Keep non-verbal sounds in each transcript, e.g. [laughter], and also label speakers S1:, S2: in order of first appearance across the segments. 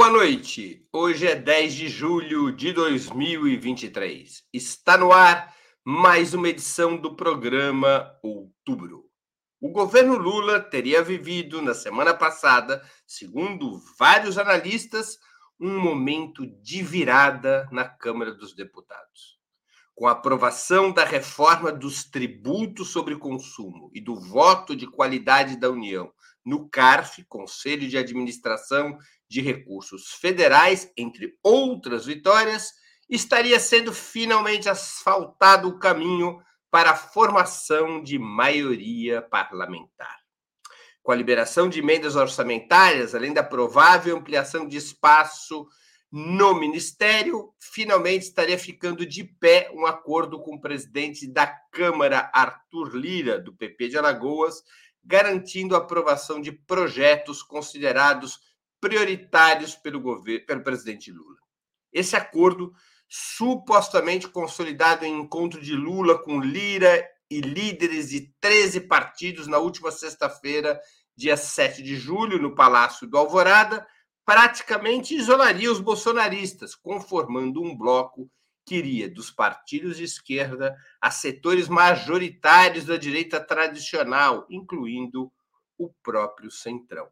S1: noite. Hoje é 10 de julho de 2023. Está no ar mais uma edição do programa Outubro. O governo Lula teria vivido na semana passada, segundo vários analistas, um momento de virada na Câmara dos Deputados. Com a aprovação da reforma dos tributos sobre consumo e do voto de qualidade da União no CARF, Conselho de Administração de Recursos Federais, entre outras vitórias, estaria sendo finalmente asfaltado o caminho para a formação de maioria parlamentar. Com a liberação de emendas orçamentárias, além da provável ampliação de espaço no Ministério, finalmente estaria ficando de pé um acordo com o presidente da Câmara, Arthur Lira, do PP de Alagoas, garantindo a aprovação de projetos considerados prioritários pelo governo, pelo presidente Lula. Esse acordo, supostamente consolidado em encontro de Lula com Lira e líderes de 13 partidos na última sexta-feira, dia 7 de julho, no Palácio do Alvorada, praticamente isolaria os bolsonaristas, conformando um bloco que iria dos partidos de esquerda a setores majoritários da direita tradicional, incluindo o próprio Centrão.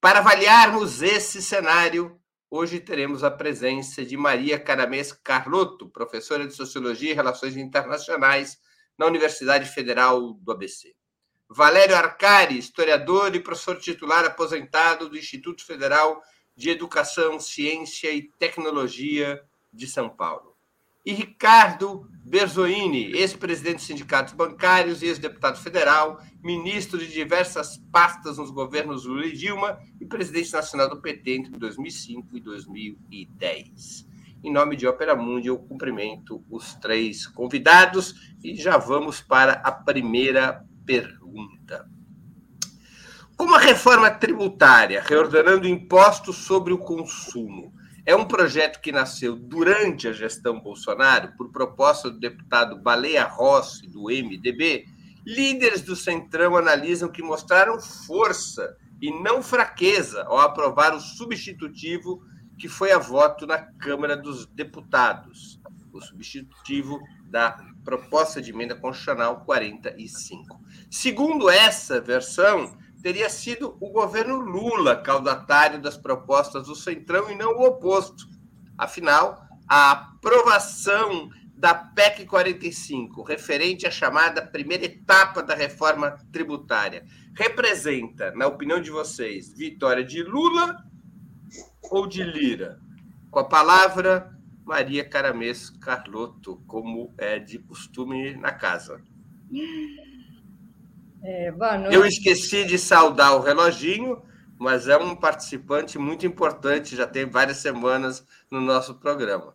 S1: Para avaliarmos esse cenário, hoje teremos a presença de Maria Caramês Carlotto, professora de Sociologia e Relações Internacionais na Universidade Federal do ABC. Valério Arcari, historiador e professor titular aposentado do Instituto Federal de Educação, Ciência e Tecnologia de São Paulo e Ricardo Berzoini, ex-presidente dos sindicatos bancários ex-deputado federal, ministro de diversas pastas nos governos Lula e Dilma e presidente nacional do PT entre 2005 e 2010. Em nome de Opera Mundi, eu cumprimento os três convidados e já vamos para a primeira pergunta. Como a reforma tributária, reordenando impostos sobre o consumo, é um projeto que nasceu durante a gestão Bolsonaro, por proposta do deputado Baleia Rossi, do MDB. Líderes do Centrão analisam que mostraram força e não fraqueza ao aprovar o substitutivo que foi a voto na Câmara dos Deputados, o substitutivo da proposta de emenda constitucional 45. Segundo essa versão, teria sido o governo Lula caudatário das propostas do Centrão e não o oposto. Afinal, a aprovação da PEC 45, referente à chamada primeira etapa da reforma tributária, representa, na opinião de vocês, vitória de Lula ou de Lira? Com a palavra, Maria Caramês Carlotto, como é de costume na casa. É, Eu esqueci de saudar o reloginho, mas é um participante muito importante, já tem várias semanas no nosso programa.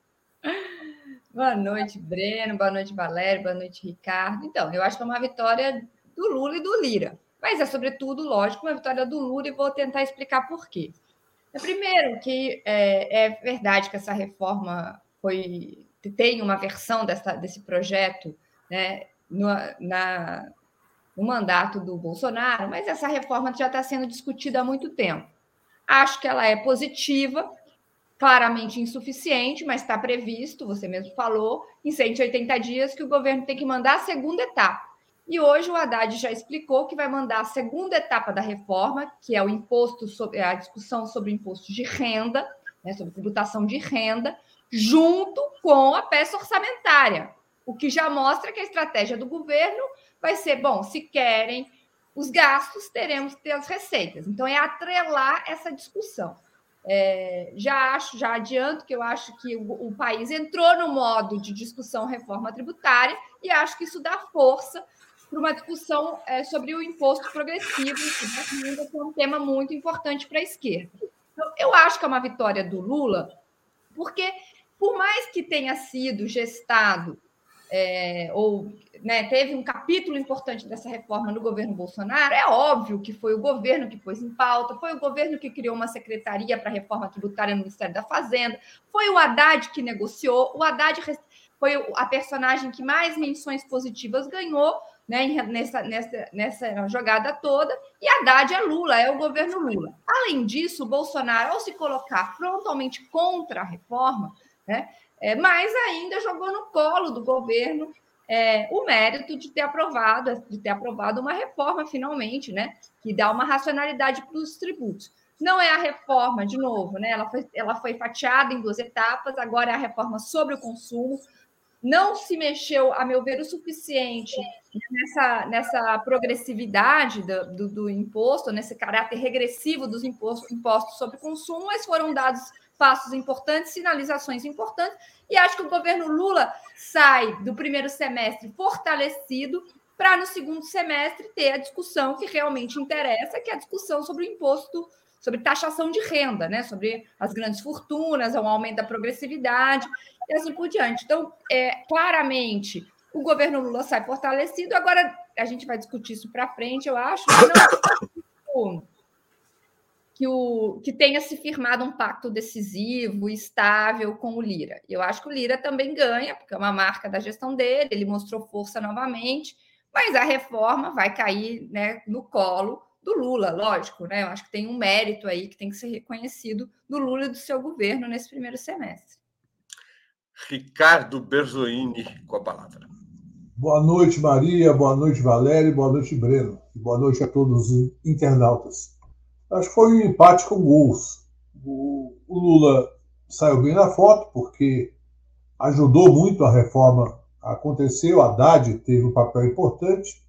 S2: Boa noite, Breno, boa noite, Valério, boa noite, Ricardo. Então, eu acho que é uma vitória do Lula e do Lira, mas é, sobretudo, lógico, uma vitória do Lula e vou tentar explicar por quê. É, primeiro, que é, é verdade que essa reforma foi tem uma versão dessa, desse projeto né, no, na, no mandato do Bolsonaro, mas essa reforma já está sendo discutida há muito tempo. Acho que ela é positiva, claramente insuficiente, mas está previsto, você mesmo falou, em 180 dias que o governo tem que mandar a segunda etapa. E hoje o Haddad já explicou que vai mandar a segunda etapa da reforma, que é o imposto sobre a discussão sobre o imposto de renda, né, sobre tributação de renda, junto com a peça orçamentária, o que já mostra que a estratégia do governo vai ser, bom, se querem os gastos, teremos que ter as receitas. Então, é atrelar essa discussão. É, já acho, já adianto que eu acho que o, o, país entrou no modo de discussão reforma tributária e acho que isso dá força para uma discussão é, sobre o imposto progressivo, que ainda é um tema muito importante para a esquerda. Então, eu acho que é uma vitória do Lula, porque por mais que tenha sido gestado é, ou né, teve um capítulo importante dessa reforma no governo Bolsonaro, é óbvio que foi o governo que pôs em pauta, foi o governo que criou uma secretaria para reforma tributária no Ministério da Fazenda, foi o Haddad que negociou, o Haddad foi a personagem que mais menções positivas ganhou, né, nessa, nessa, nessa jogada toda, e Haddad é Lula, é o governo Lula. Além disso, o Bolsonaro, ao se colocar frontalmente contra a reforma, né, é, mais ainda jogou no colo do governo é, o mérito de ter aprovado, de ter aprovado uma reforma finalmente, né, que dá uma racionalidade para os tributos. Não é a reforma, de novo, né? Ela foi, ela foi fatiada em duas etapas, agora é a reforma sobre o consumo. Não se mexeu, a meu ver, o suficiente nessa, nessa progressividade do, do, do imposto, nesse caráter regressivo dos impostos, impostos sobre consumo, mas foram dados passos importantes, sinalizações importantes, e acho que o governo Lula sai do primeiro semestre fortalecido para no segundo semestre ter a discussão que realmente interessa, que é a discussão sobre o imposto, sobre taxação de renda, né? sobre as grandes fortunas, o aumento da progressividade e assim por diante. Então, é, claramente, o governo Lula sai fortalecido. Agora, a gente vai discutir isso para frente, eu acho. Não, que, o, que tenha se firmado um pacto decisivo, estável com o Lira. Eu acho que o Lira também ganha, porque é uma marca da gestão dele, ele mostrou força novamente, mas a reforma vai cair né, no colo do Lula, lógico, né? Eu acho que tem um mérito aí que tem que ser reconhecido do Lula e do seu governo nesse primeiro semestre.
S1: Ricardo Berzoini com a palavra.
S3: Boa noite, Maria. Boa noite, Valério. Boa noite, Breno. Boa noite a todos os internautas. Acho que foi um empate com gols. O, o Lula saiu bem na foto, porque ajudou muito a reforma a acontecer. O Haddad teve um papel importante.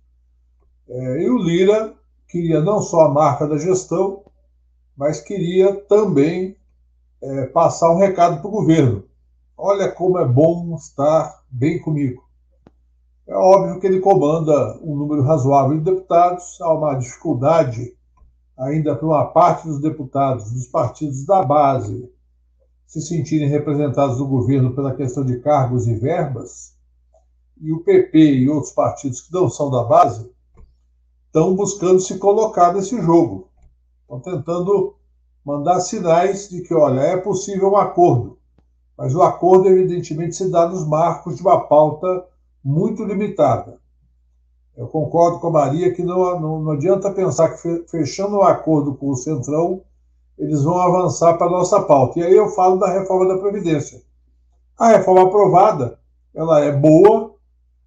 S3: É, e o Lira queria não só a marca da gestão, mas queria também é, passar um recado para o governo. Olha como é bom estar bem comigo. É óbvio que ele comanda um número razoável de deputados, há uma dificuldade ainda para uma parte dos deputados dos partidos da base se sentirem representados no governo pela questão de cargos e verbas, e o PP e outros partidos que não são da base estão buscando se colocar nesse jogo. Estão tentando mandar sinais de que, olha, é possível um acordo, mas o acordo, evidentemente, se dá nos marcos de uma pauta muito limitada. Eu concordo com a Maria que não, não, não adianta pensar que fechando um acordo com o Centrão, eles vão avançar para a nossa pauta. E aí eu falo da reforma da Previdência. A reforma aprovada, ela é boa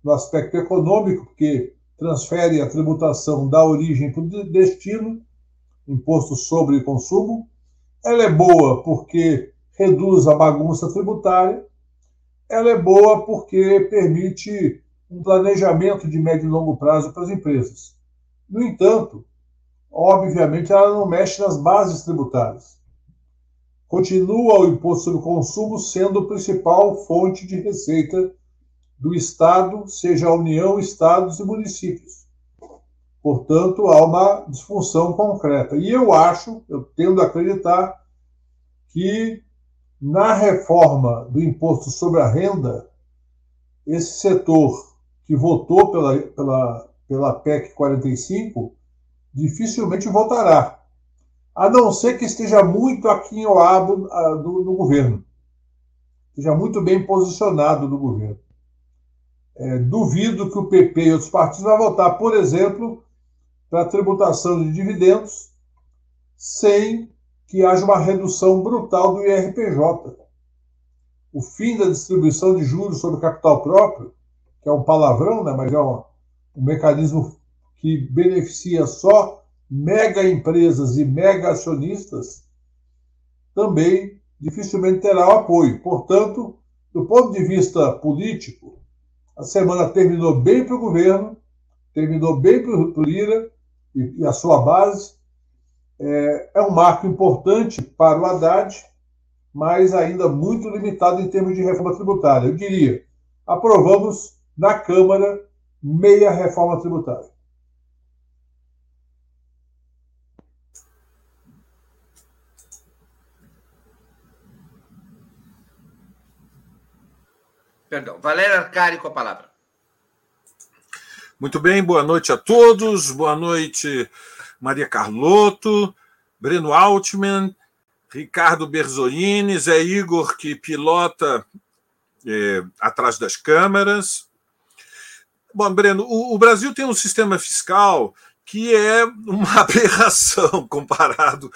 S3: no aspecto econômico, porque transfere a tributação da origem para o destino, imposto sobre consumo. Ela é boa porque reduz a bagunça tributária. Ela é boa porque permite um planejamento de médio e longo prazo para as empresas. No entanto, obviamente, ela não mexe nas bases tributárias. Continua o imposto sobre consumo sendo a principal fonte de receita do Estado, seja a União, Estados e municípios. Portanto, há uma disfunção concreta. E eu acho, eu tendo a acreditar, que na reforma do imposto sobre a renda, esse setor que votou pela, pela, pela PEC 45 dificilmente votará, a não ser que esteja muito aquinhoado ah, do, do governo, esteja muito bem posicionado no governo. É, duvido que o PP e outros partidos vão votar, por exemplo, para a tributação de dividendos, sem que haja uma redução brutal do IRPJ. O fim da distribuição de juros sobre capital próprio que é um palavrão, né, mas é um, um mecanismo que beneficia só mega empresas e mega acionistas, também dificilmente terá o apoio. Portanto, do ponto de vista político, a semana terminou bem para o governo, terminou bem para o Lira e, e, a sua base. É, é um marco importante para o Haddad, mas ainda muito limitado em termos de reforma tributária. Eu diria, aprovamos na Câmara meia reforma tributária.
S1: Perdão. Valéria Arcari com a palavra.
S4: Muito bem, boa noite a todos. Boa noite, Maria Carlotto, Breno Altman, Ricardo Berzolini, Zé Igor, que pilota é, atrás das câmeras, Bom, Breno, o, o Brasil tem um sistema fiscal que é uma [laughs] aberração comparado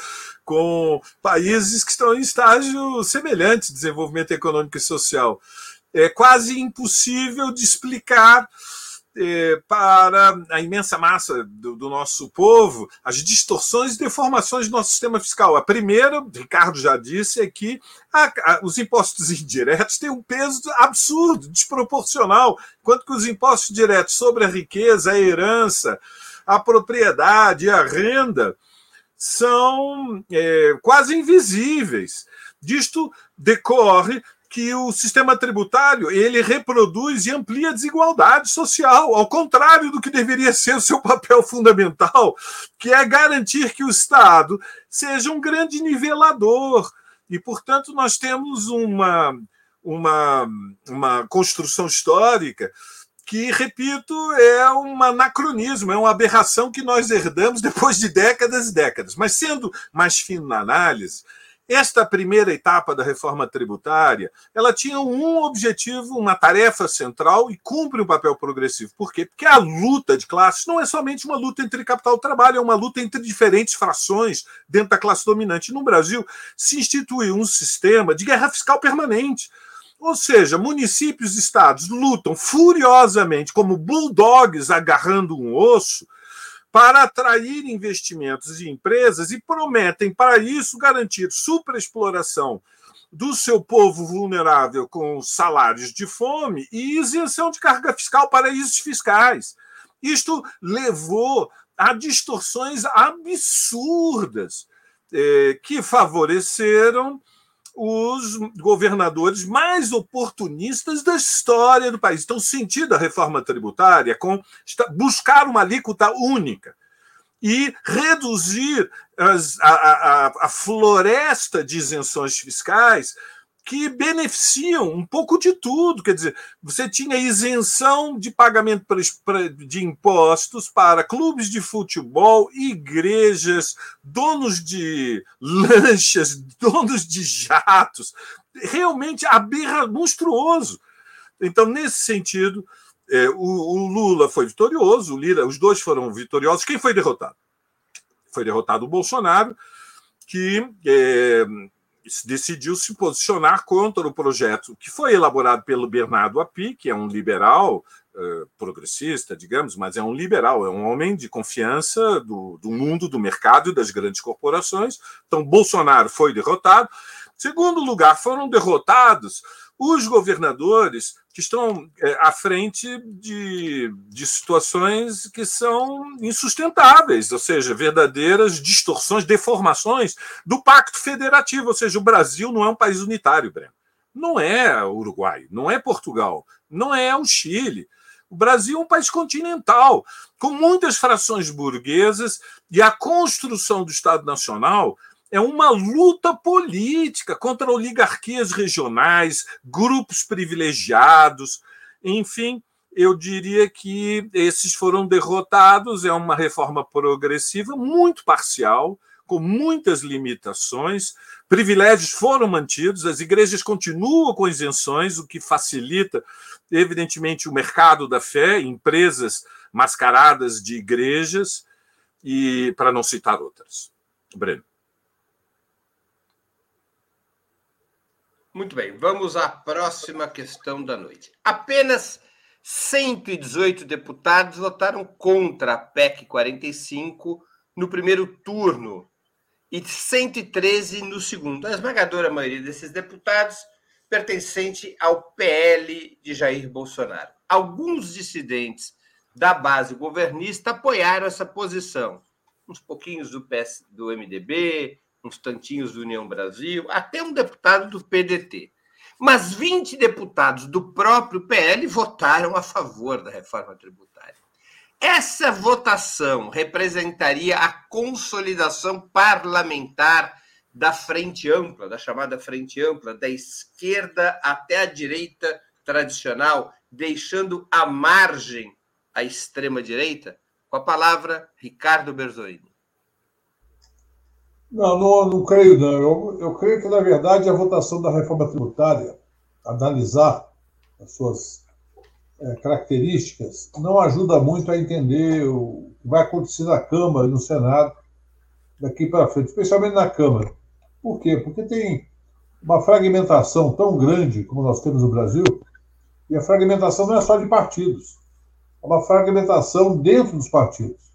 S4: com países que estão em estágio semelhante de desenvolvimento econômico e social. É quase impossível de explicar para a imensa massa do, do, nosso povo as distorções e deformações do nosso sistema fiscal. A primeira, Ricardo já disse, é que a, a, os impostos indiretos têm um peso absurdo, desproporcional, enquanto que os impostos diretos sobre a riqueza, a herança, a propriedade, a renda são é, quase invisíveis. Disto decorre que o sistema tributário ele reproduz e amplia a desigualdade social, ao contrário do que deveria ser o seu papel fundamental, que é garantir que o Estado seja um grande nivelador. E, portanto, nós temos uma, uma, uma construção histórica que, repito, é um anacronismo, é uma aberração que nós herdamos depois de décadas e décadas. Mas, sendo mais fino na análise, esta primeira etapa da reforma tributária, ela tinha um objetivo, uma tarefa central e cumpre um papel progressivo. Por quê? Porque a luta de classes não é somente uma luta entre capital e trabalho, é uma luta entre diferentes frações dentro da classe dominante. No Brasil, se instituiu um sistema de guerra fiscal permanente. Ou seja, municípios e estados lutam furiosamente como bulldogs agarrando um osso para atrair investimentos e empresas e prometem, para isso, garantir superexploração do seu povo vulnerável com salários de fome e isenção de carga fiscal, paraísos fiscais. Isto levou a distorções absurdas eh, que favoreceram os governadores mais oportunistas da história do país. Então, o sentido da reforma tributária com buscar uma alíquota única e reduzir as, a, a, a floresta de isenções fiscais que beneficiam um pouco de tudo. Quer dizer, você tinha isenção de pagamento de impostos para clubes de futebol, igrejas, donos de lanchas, [laughs] donos de jatos. Realmente aberra, monstruoso. Então, nesse sentido, é, o, o, Lula foi vitorioso, o Lira, os dois foram vitoriosos. Quem foi derrotado? Foi derrotado o Bolsonaro, que é, decidiu se posicionar contra o projeto que foi elaborado pelo Bernardo Api, que é um liberal uh, progressista, digamos, mas é um liberal, é um homem de confiança do, do mundo do mercado e das grandes corporações. Então, Bolsonaro foi derrotado. Segundo lugar, foram derrotados os governadores que estão é, à frente de, de situações que são insustentáveis, ou seja, verdadeiras distorções, deformações do pacto federativo. Ou seja, o Brasil não é um país unitário, Breno. Não é o Uruguai, não é Portugal, não é o Chile. O Brasil é um país continental, com muitas frações burguesas, e a construção do Estado Nacional é uma luta política contra oligarquias regionais, grupos privilegiados, enfim, eu diria que esses foram derrotados. É uma reforma progressiva muito parcial, com muitas limitações. Privilégios foram mantidos, as igrejas continuam com isenções, o que facilita, evidentemente, o mercado da fé, empresas mascaradas de igrejas, e para não citar outras. Breno.
S1: Muito bem, vamos à próxima questão da noite. Apenas 118 deputados votaram contra a PEC 45 no primeiro turno e 113 no segundo. A esmagadora maioria desses deputados pertencente ao PL de Jair Bolsonaro. Alguns dissidentes da base governista apoiaram essa posição. Uns pouquinhos do, PS, do MDB, uns tantinhos do União Brasil, até um deputado do PDT. Mas 20 deputados do próprio PL votaram a favor da reforma tributária. Essa votação representaria a consolidação parlamentar da frente ampla, da chamada frente ampla, da esquerda até a direita tradicional, deixando à margem a extrema-direita? Com a palavra, Ricardo Berzolini.
S3: Não, não, não creio, não. Eu, eu creio que, na verdade, a votação da reforma tributária, analisar as suas é, características não ajuda muito a entender o que vai acontecer na Câmara e no Senado daqui para frente, especialmente na Câmara. Por quê? Porque tem uma fragmentação tão grande como nós temos no Brasil, e a fragmentação não é só de partidos, é uma fragmentação dentro dos partidos.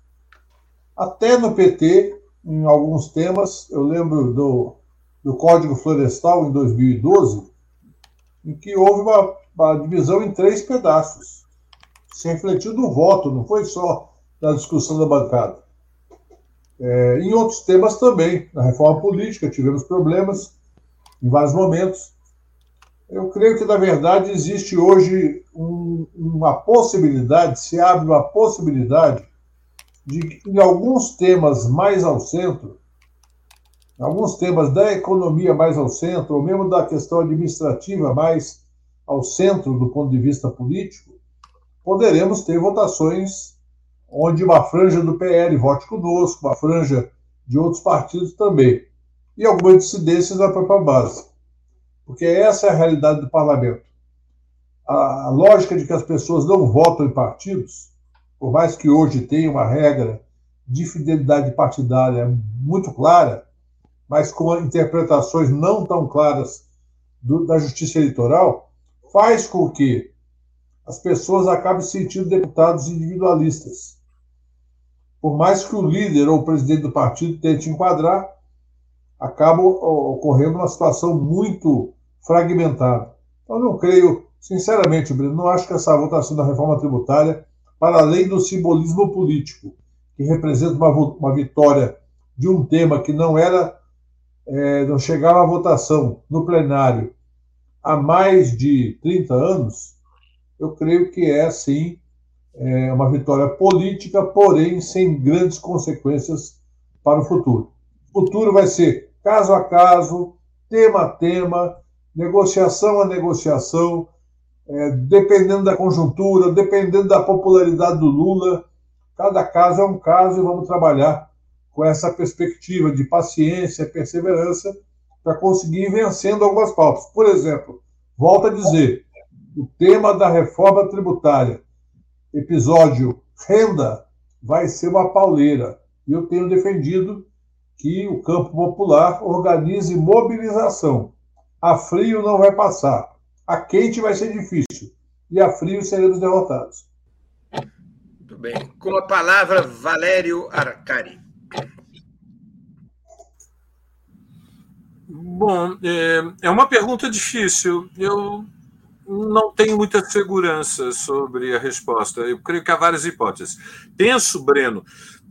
S3: Até no PT, em alguns temas, eu lembro do, do Código Florestal em 2012, em que houve uma, uma divisão em três pedaços. Se refletiu no voto, não foi só na discussão da bancada. É, em outros temas também, na reforma política, tivemos problemas em vários momentos. Eu creio que, na verdade, existe hoje um, uma possibilidade, se abre uma possibilidade de, em alguns temas mais ao centro, alguns temas da economia mais ao centro, ou mesmo da questão administrativa mais ao centro do ponto de vista político, poderemos ter votações onde uma franja do PL vote conosco, uma franja de outros partidos também, e algumas dissidências da própria base. Porque essa é a realidade do parlamento. A, lógica de que as pessoas não votam em partidos, por mais que hoje tenha uma regra de fidelidade partidária muito clara, mas com interpretações não tão claras do, da justiça eleitoral, faz com que as pessoas acabem sentindo deputados individualistas. Por mais que o líder ou o presidente do partido tente enquadrar, acaba ocorrendo uma situação muito fragmentada. Então, não creio, sinceramente, Breno, não acho que essa votação da reforma tributária, para além do simbolismo político, que representa uma, uma vitória de um tema que não era é, não chegava à votação no plenário há mais de 30 anos, eu creio que é, sim, é uma vitória política, porém sem grandes consequências para o futuro. O futuro vai ser caso a caso, tema a tema, negociação a negociação, é, dependendo da conjuntura, dependendo da popularidade do Lula. Cada caso é um caso e vamos trabalhar com essa perspectiva de paciência, perseverança, para conseguir ir vencendo algumas pautas. Por exemplo, volto a dizer, o tema da reforma tributária, episódio renda, vai ser uma pauleira. E eu tenho defendido que o campo popular organize mobilização. A frio não vai passar. A quente vai ser difícil. E a frio seremos derrotados.
S1: Muito bem. Com a palavra, Valério Arcari.
S4: Bom, é, é uma pergunta difícil. Eu não tenho muita segurança sobre a resposta. Eu creio que há várias hipóteses. Penso, Breno,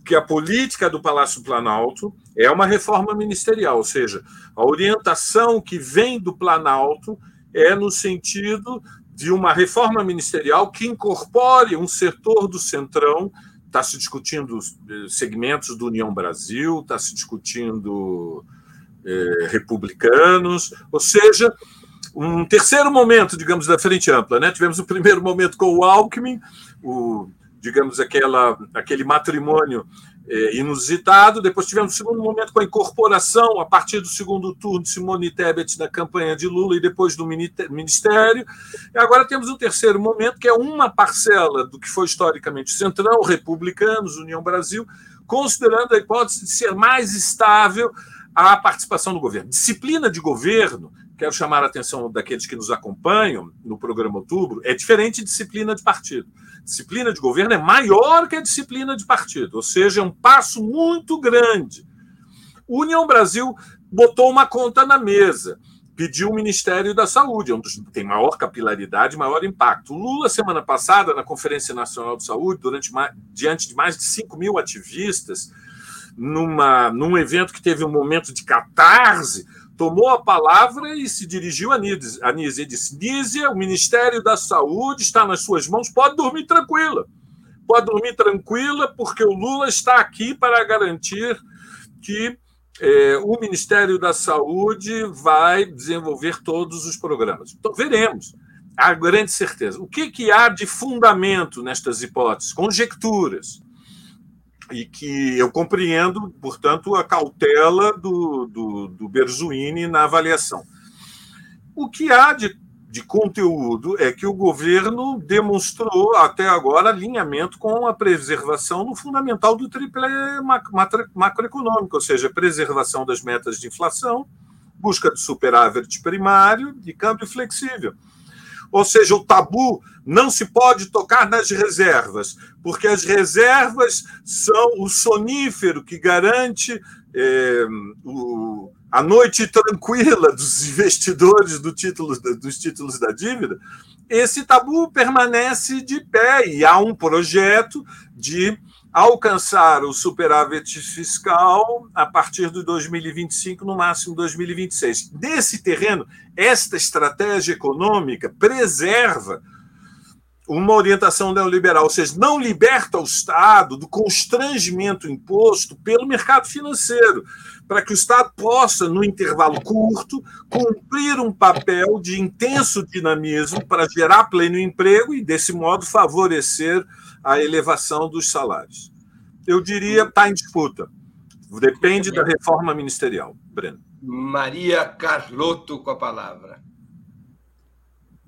S4: que a política do Palácio Planalto é uma reforma ministerial, ou seja, a orientação que vem do Planalto é no sentido de uma reforma ministerial que incorpore um setor do Centrão. Está se discutindo eh, segmentos do União Brasil, está se discutindo eh, republicanos, ou seja, um terceiro momento, digamos, da frente ampla. Né? Tivemos o primeiro momento com o Alckmin, o, digamos, aquela, aquele matrimônio inusitado. Depois tivemos o segundo momento com a incorporação, a partir do segundo turno, de Simone Tebet na campanha de Lula e depois do ministério. E agora temos um terceiro momento, que é uma parcela do que foi historicamente Centrão, republicanos, União Brasil, considerando a hipótese de ser mais estável a participação do governo. Disciplina de governo, quero chamar a atenção daqueles que nos acompanham no programa Outubro, é diferente de disciplina de partido. Disciplina de governo é maior que a disciplina de partido, ou seja, é um passo muito grande. União Brasil botou uma conta na mesa, pediu o Ministério da Saúde, é tem maior capilaridade, maior impacto. O Lula, semana passada, na Conferência Nacional de Saúde, durante, diante de mais de 5 mil ativistas, numa, num evento que teve um momento de catarse, tomou a palavra e se dirigiu a Nise. A Nise e disse: Nízia, o Ministério da Saúde está nas suas mãos, pode dormir tranquila. Pode dormir tranquila, porque o Lula está aqui para garantir que é, o Ministério da Saúde vai desenvolver todos os programas. Então, veremos. Há grande certeza. O que, que há de fundamento nestas hipóteses? Conjecturas e que eu compreendo, portanto, a cautela do, do, do Berzuini na avaliação. O que há de, de conteúdo é que o governo demonstrou até agora alinhamento com a preservação no fundamental do triple macroeconômico, ou seja, preservação das metas de inflação, busca de superávit primário e câmbio flexível. Ou seja, o tabu não se pode tocar nas reservas, porque as reservas são o sonífero que garante é, o, a noite tranquila dos [laughs] investidores do título, dos títulos da dívida. Esse tabu permanece de pé e há um projeto de alcançar o superávit fiscal a partir de 2025, no máximo 2026. Nesse terreno, esta estratégia econômica preserva uma orientação neoliberal, ou seja, não liberta o Estado do constrangimento imposto pelo mercado financeiro, para que o Estado possa, no intervalo curto, cumprir um papel de intenso dinamismo para gerar pleno emprego e, desse modo, favorecer a elevação dos salários. Eu diria está em disputa. Depende da reforma ministerial, Breno.
S1: Maria Carlotto com a palavra.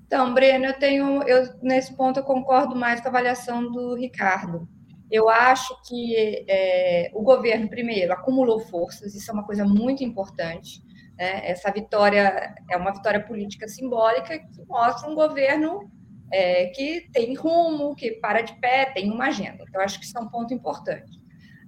S2: Então, Breno, eu tenho, eu, nesse ponto eu concordo mais com a avaliação do Ricardo. Eu acho que é, o governo, primeiro, acumulou forças, isso é uma coisa muito importante. Né? Essa vitória é uma vitória política simbólica que mostra um governo é, que tem rumo, que para de pé, tem uma agenda. Então, acho que isso é um ponto importante.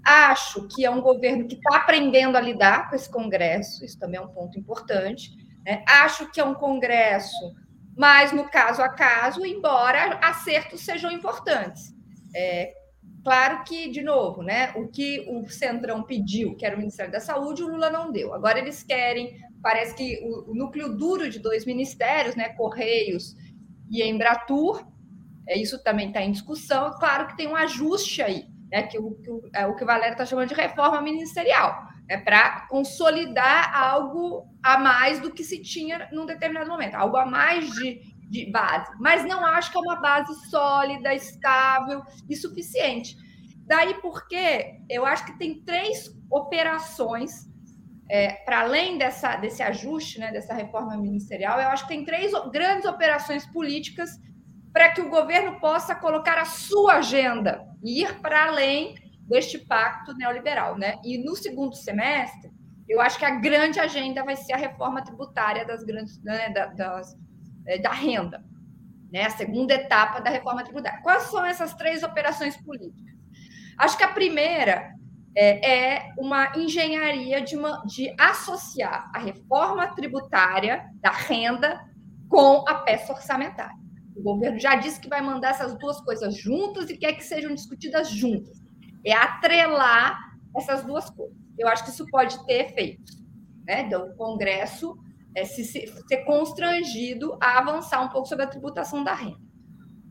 S2: Acho que é um governo que está aprendendo a lidar com esse Congresso, isso também é um ponto importante. Né? Acho que é um Congresso mas no caso a caso, embora acertos sejam importantes. É, claro que, de novo, né, o que o Centrão pediu, que era o Ministério da Saúde, o Lula não deu. Agora eles querem, parece que o, o núcleo duro de dois ministérios, né, Correios e Embratur, é, isso também está em discussão. Claro que tem um ajuste aí, né, que o que o, é, o, que Valério está chamando de reforma ministerial é para consolidar algo a mais do que se tinha num determinado momento, algo a mais de, de base. Mas não acho que é uma base sólida, estável e suficiente. Daí porque eu acho que tem três operações é, para além dessa, desse ajuste, né, dessa reforma ministerial, eu acho que tem três grandes operações políticas para que o governo possa colocar a sua agenda e ir para além deste pacto neoliberal. Né? E no segundo semestre, eu acho que a grande agenda vai ser a reforma tributária das grandes, né, da, das, é, da renda, né? a segunda etapa da reforma tributária. Quais são essas três operações políticas? Acho que a primeira é, é uma engenharia de, uma, de associar a reforma tributária da renda com a peça orçamentária. O governo já disse que vai mandar essas duas coisas juntas e quer que sejam discutidas juntas é atrelar essas duas coisas. Eu acho que isso pode ter efeitos, né? Então, o Congresso é, se, se, ser constrangido a avançar um pouco sobre a tributação da renda.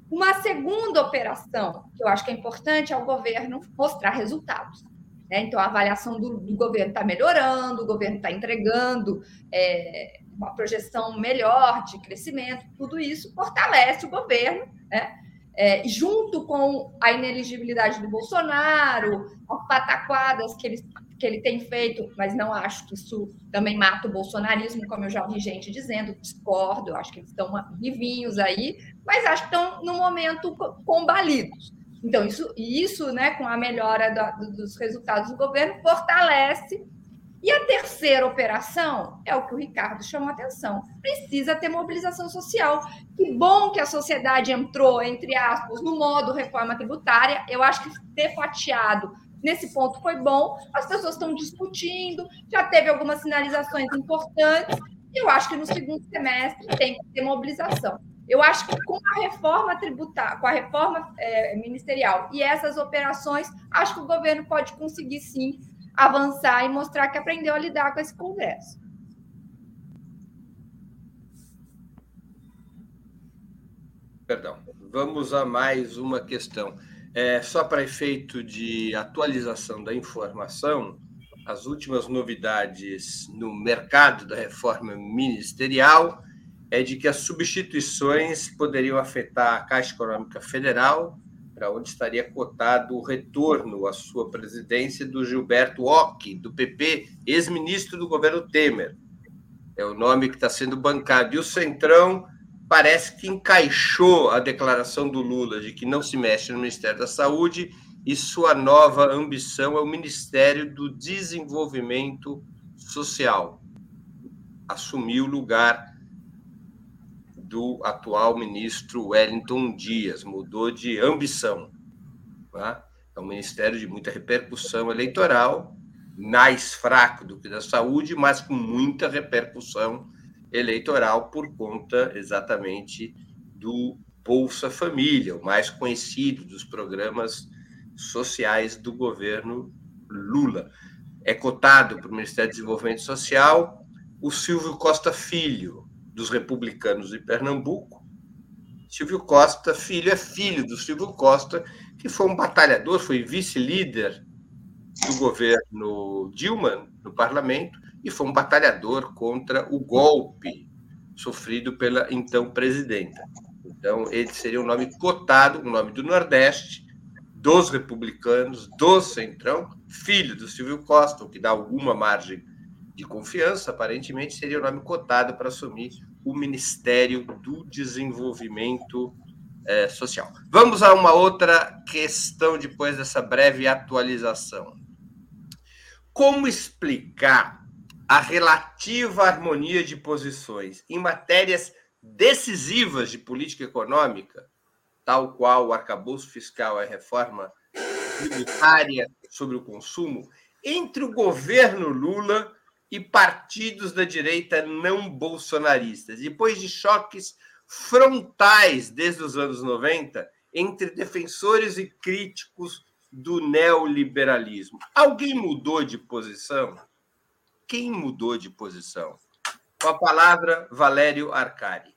S2: Uma segunda operação que eu acho que é importante é o governo mostrar resultados. Né? Então, a avaliação do, do governo está melhorando, o governo está entregando é, uma projeção melhor de crescimento, tudo isso fortalece o governo, né? é, junto com a ineligibilidade do Bolsonaro, as pataquadas que ele, que ele tem feito, mas não acho que isso também mata o bolsonarismo, como eu já ouvi gente dizendo, discordo, acho que eles estão vivinhos aí, mas acho que estão no momento combalidos. Então, isso, isso né, com a melhora dos resultados do governo, fortalece e a terceira operação é o que o Ricardo chamou a atenção. Precisa ter mobilização social. Que bom que a sociedade entrou, entre aspas, no modo reforma tributária. Eu acho que ter fatiado nesse ponto foi bom. As pessoas estão discutindo, já teve algumas sinalizações importantes. Eu acho que no segundo semestre tem que ter mobilização. Eu acho que com a reforma tributária, com a reforma é, ministerial e essas operações, acho que o governo pode conseguir sim avançar e mostrar que aprendeu a lidar com esse Congresso.
S1: Perdão, vamos a mais uma questão. É, só para efeito de atualização da informação, as últimas novidades no mercado da reforma ministerial é de que as substituições poderiam afetar a Caixa Econômica Federal para onde estaria cotado o retorno à sua presidência do Gilberto Ock, do PP, ex-ministro do governo Temer. É o nome que está sendo bancado. E o Centrão parece que encaixou a declaração do Lula de que não se mexe no Ministério da Saúde e sua nova ambição é o Ministério do Desenvolvimento Social. Assumiu o lugar do atual ministro Wellington Dias, mudou de ambição. Tá? É um ministério de muita repercussão eleitoral, mais fraco do que da saúde, mas com muita repercussão eleitoral por conta exatamente do Bolsa Família, o mais conhecido dos programas sociais do governo Lula. É cotado para o Ministério do Desenvolvimento Social o Silvio Costa Filho, dos republicanos de Pernambuco. Silvio Costa Filho é filho do Silvio Costa, que foi um batalhador, foi vice-líder do governo Dilma no parlamento e foi um batalhador contra o golpe sofrido pela então presidenta. Então, ele seria um nome cotado, um nome do Nordeste, dos republicanos, do Centrão, filho do Silvio Costa, o que dá alguma margem de confiança, aparentemente seria o nome cotado para assumir o Ministério do Desenvolvimento é, Social. Vamos a uma outra questão depois dessa breve atualização. Como explicar a relativa harmonia de posições em matérias decisivas de política econômica, tal qual o arcabouço fiscal e a reforma tributária sobre o consumo, entre o governo Lula e partidos da direita não bolsonaristas, depois de choques frontais desde os anos 90 entre defensores e críticos do neoliberalismo. Alguém mudou de posição? Quem mudou de posição? Com a palavra, Valério Arcari.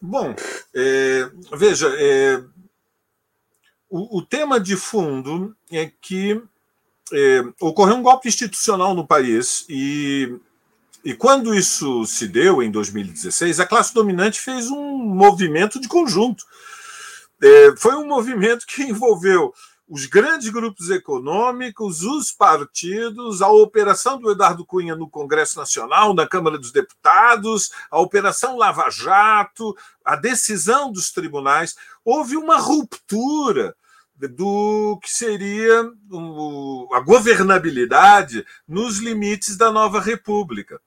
S4: Bom, é, veja, é, o, o tema de fundo é que é, ocorreu um golpe institucional no país e, e quando isso se deu em 2016, a classe dominante fez um movimento de conjunto. É, foi um movimento que envolveu os grandes grupos econômicos, os partidos, a operação do Eduardo Cunha no Congresso Nacional, na Câmara dos Deputados, a operação Lava Jato, a decisão dos tribunais. Houve uma ruptura do que seria a governabilidade nos limites da nova república.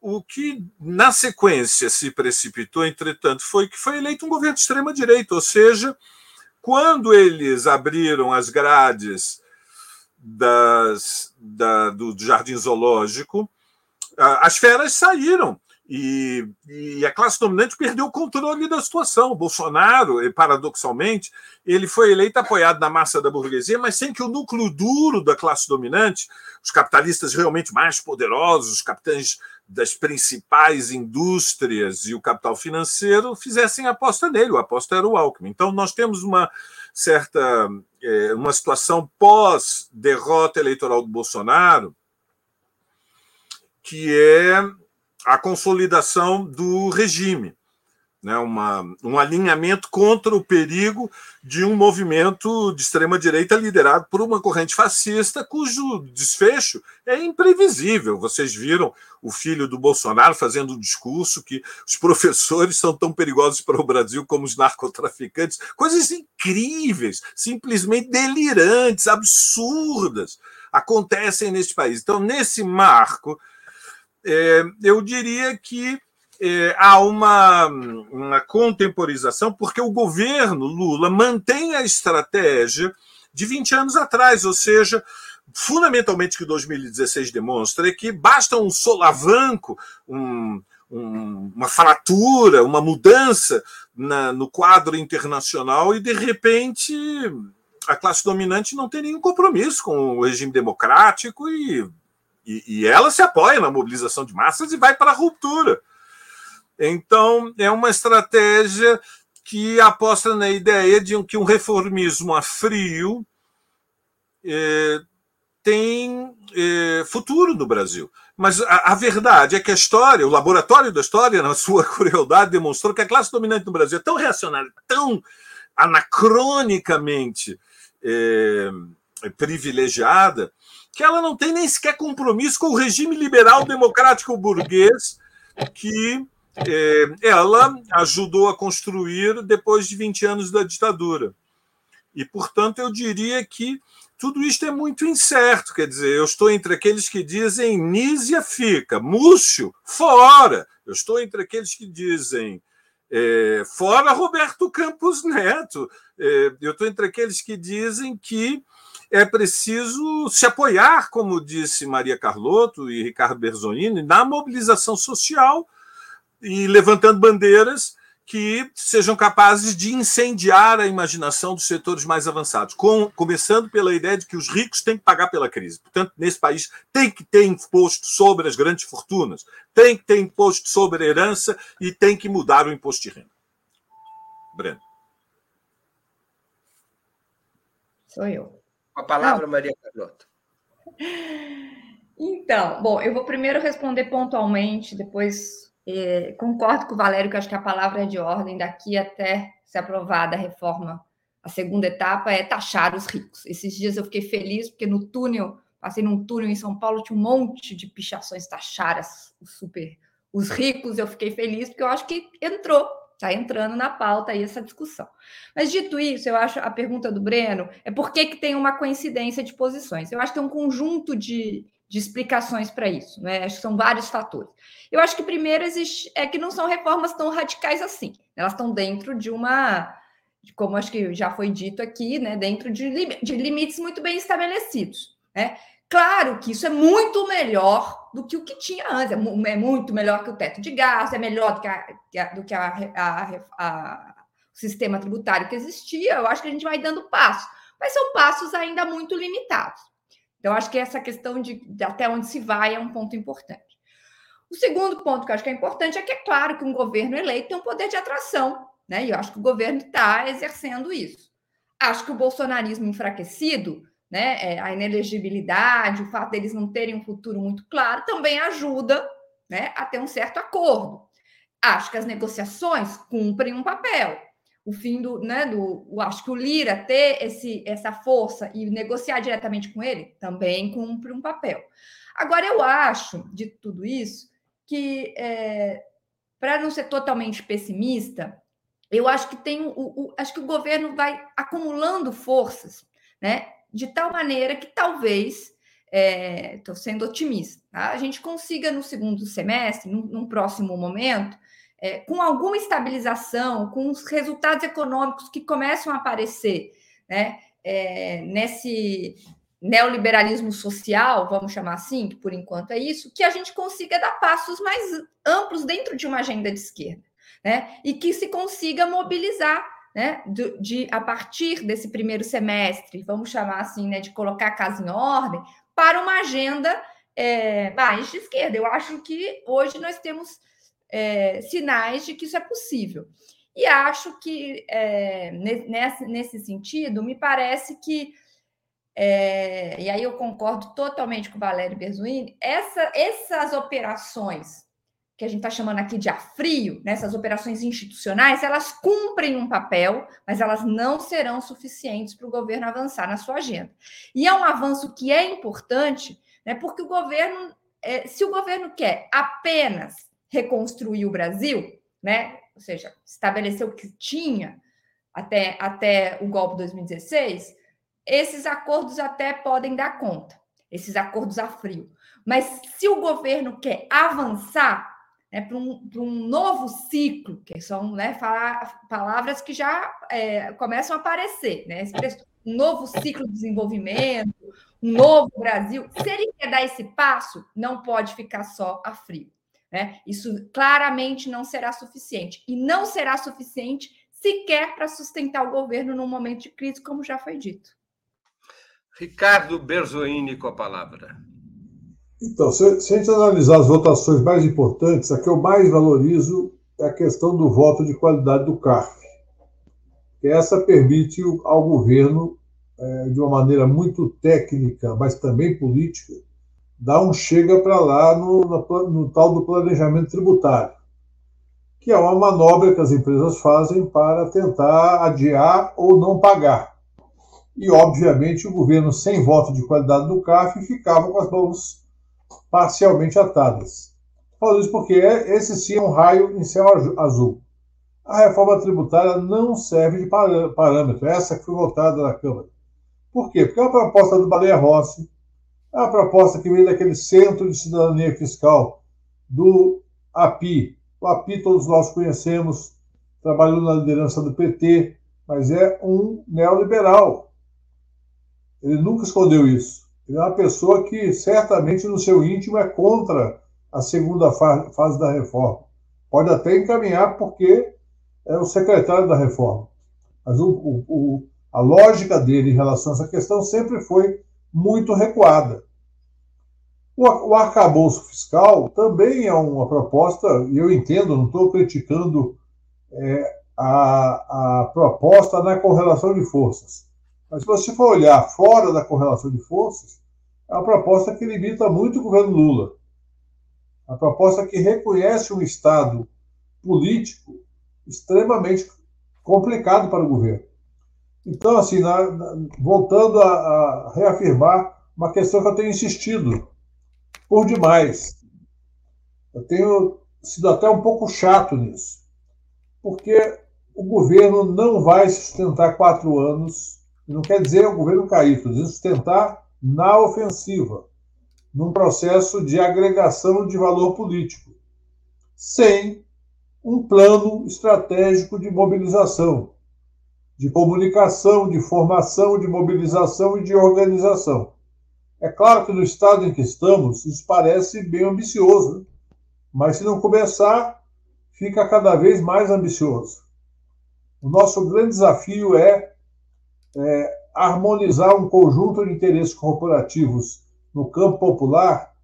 S4: O que, na sequência, se precipitou, entretanto, foi que foi eleito um governo de extrema-direita, ou seja, quando eles abriram as grades das, da, do Jardim Zoológico, as feras saíram e, e, a classe dominante perdeu o controle da situação. O Bolsonaro, paradoxalmente, ele foi eleito apoiado na massa da burguesia, mas sem que o núcleo duro da classe dominante, os capitalistas realmente mais poderosos, os capitães das principais indústrias e o capital financeiro, fizessem aposta nele. O aposta era o Alckmin. Então, nós temos uma certa é, uma situação pós derrota eleitoral do Bolsonaro que é a consolidação do regime, né, uma, um alinhamento contra o perigo de um movimento de extrema-direita liderado por uma corrente fascista, cujo desfecho é imprevisível. Vocês viram o filho do Bolsonaro fazendo um discurso que os professores são tão perigosos para o Brasil como os narcotraficantes. Coisas incríveis, simplesmente delirantes, absurdas acontecem neste país. Então, nesse marco eu diria que é, há uma, uma contemporização, porque o governo Lula mantém a estratégia de 20 anos atrás, ou seja, fundamentalmente o que 2016 demonstra é que basta um solavanco, um, um, uma fratura, uma mudança na, no quadro internacional e, de repente, a classe dominante não tem nenhum compromisso com o regime democrático e e, e ela se apoia na mobilização de massas e vai para a ruptura. Então, é uma estratégia que aposta na ideia de que um reformismo a frio é, tem é, futuro no Brasil. Mas a, a, verdade é que a história, o laboratório da história, na sua [laughs] crueldade, demonstrou que a classe dominante no Brasil é tão reacionária, tão anacronicamente é, privilegiada, que ela não tem nem sequer compromisso com o regime liberal democrático burguês que é, ela ajudou a construir depois de 20 anos da ditadura. E, portanto, eu diria que tudo isto é muito incerto. Quer dizer, eu estou entre aqueles que dizem Nízia fica, Múcio, fora. Eu estou entre aqueles que dizem é, fora Roberto Campos Neto. É, eu estou entre aqueles que dizem que é preciso se apoiar, como disse Maria Carlotto e Ricardo Berzonini, na mobilização social e levantando bandeiras que sejam capazes de incendiar a imaginação dos setores mais avançados, com, começando pela ideia de que os ricos têm que pagar pela crise. Portanto, nesse país tem que ter imposto sobre as grandes fortunas, tem que ter imposto sobre a herança e tem que mudar o imposto de renda. Breno.
S2: Sou eu.
S1: Com a palavra, Não. Maria Carlota.
S2: Então, bom, eu vou primeiro responder pontualmente, depois é, concordo com o Valério que acho que a palavra é de ordem daqui até ser aprovada a reforma. A segunda etapa é taxar os ricos. Esses dias eu fiquei feliz porque no túnel, passei num túnel em São Paulo, tinha um monte de pichações taxar os super os ricos. Eu fiquei feliz porque eu acho que entrou, está entrando na pauta aí essa discussão. Mas dito isso, eu acho a pergunta do Breno é por que, que tem uma coincidência de posições. Eu acho que tem um conjunto de, de explicações para isso, né? Acho que são vários fatores. Eu acho que primeiro existe é que não são reformas tão radicais assim. Elas estão dentro de uma, como acho que já foi dito aqui, né? Dentro de, de limites muito bem estabelecidos, né? Claro que isso é muito melhor do que o que tinha antes, é, é muito melhor que o teto de gastos, é melhor do que, a, do que a, a, a, o sistema tributário que existia. Eu acho que a gente vai dando passos, mas são passos ainda muito limitados. Então, acho que essa questão de, de até onde se vai é um ponto importante. O segundo ponto que eu acho que é importante é que é claro que um governo eleito tem um poder de atração, né? E eu acho que o governo está exercendo isso. Acho que o bolsonarismo enfraquecido, né? É, a inelegibilidade, o fato deles não terem um futuro muito claro, também ajuda né, a ter um certo acordo. Acho que as negociações cumprem um papel o fim do, né, do, acho que o Lira ter esse, essa força e negociar diretamente com ele também cumpre um papel. Agora eu acho de tudo isso que é, para não ser totalmente pessimista, eu acho que tem o, o, acho que o governo vai acumulando forças, né, de tal maneira que talvez estou é, sendo otimista, tá? a gente consiga no segundo semestre, num, num próximo momento, é, com alguma estabilização, com os resultados econômicos que começam a aparecer né, é, nesse neoliberalismo social, vamos chamar assim, que por enquanto é isso, que a gente consiga dar passos mais amplos dentro de uma agenda de esquerda, né? E que se consiga mobilizar, né? De, de a partir desse primeiro semestre, vamos chamar assim, né? De colocar a casa em ordem para uma agenda é, mais de esquerda. Eu acho que hoje nós temos é, sinais de que isso é possível. E acho que, é, nesse, nesse sentido, me parece que, é, e aí eu concordo totalmente com o Valério Berzuini, essa, essas operações que a gente está chamando aqui de afrio, nessas né, operações institucionais, elas cumprem um papel, mas elas não serão suficientes para o governo avançar na sua agenda. E é um avanço que é importante, né, porque o governo, é, se o governo quer apenas reconstruir o Brasil, né? Ou seja, estabelecer o que tinha até, até o golpe de 2016, esses acordos até podem dar conta, esses acordos a frio. Mas se o governo quer avançar né, para um, um novo ciclo, que são né, falar, palavras que já é, começam a aparecer, né? Um novo ciclo de desenvolvimento, um novo Brasil. Se ele quer dar esse passo, não pode ficar só a frio. Né? Isso claramente não será suficiente. E não será suficiente sequer para sustentar o governo num momento de crise, como já foi dito.
S1: Ricardo Berzoini com a palavra.
S3: Então, se, se a gente analisar as votações mais importantes, a que eu mais valorizo é a questão do voto de qualidade do CARF. Essa permite ao governo, é, de uma maneira muito técnica, mas também política, dá um chega para lá no, no, no, tal do planejamento tributário, que é uma manobra que as empresas fazem para tentar adiar ou não pagar. E, obviamente, o governo, sem voto de qualidade do CAF, ficava com as mãos parcialmente atadas. Falo isso porque esse sim é um raio em céu azul. A reforma tributária não serve de parâmetro, essa que foi votada na Câmara. Por quê? Porque é uma proposta do Baleia Rossi, é uma proposta que vem daquele Centro de Cidadania Fiscal, do API. O API todos nós conhecemos, trabalhou na liderança do PT, mas é um neoliberal. Ele nunca escondeu isso. Ele é uma pessoa que certamente no seu íntimo é contra a segunda fase da reforma. Pode até encaminhar porque é o secretário da reforma. Mas o, o, a lógica dele em relação a essa questão sempre foi muito recuada. O, o arcabouço fiscal também é uma proposta, e eu entendo, não estou criticando é, a, a proposta na correlação de forças. Mas se você for olhar fora da correlação de forças, é uma proposta que limita muito o governo Lula. A proposta que reconhece um Estado político extremamente complicado para o governo. Então, assim, na, na, voltando a, a, reafirmar uma questão que eu tenho insistido por demais. Eu tenho sido até um pouco chato nisso, porque o governo não vai sustentar quatro anos, não quer dizer o governo cair, quer dizer sustentar na ofensiva, num processo de agregação de valor político, sem um plano estratégico de mobilização, de comunicação, de formação, de mobilização e de organização. É claro que no estado em que estamos, isso parece bem ambicioso, né? mas se não começar, fica cada vez mais ambicioso. O nosso grande desafio é, é harmonizar um conjunto de interesses corporativos no campo popular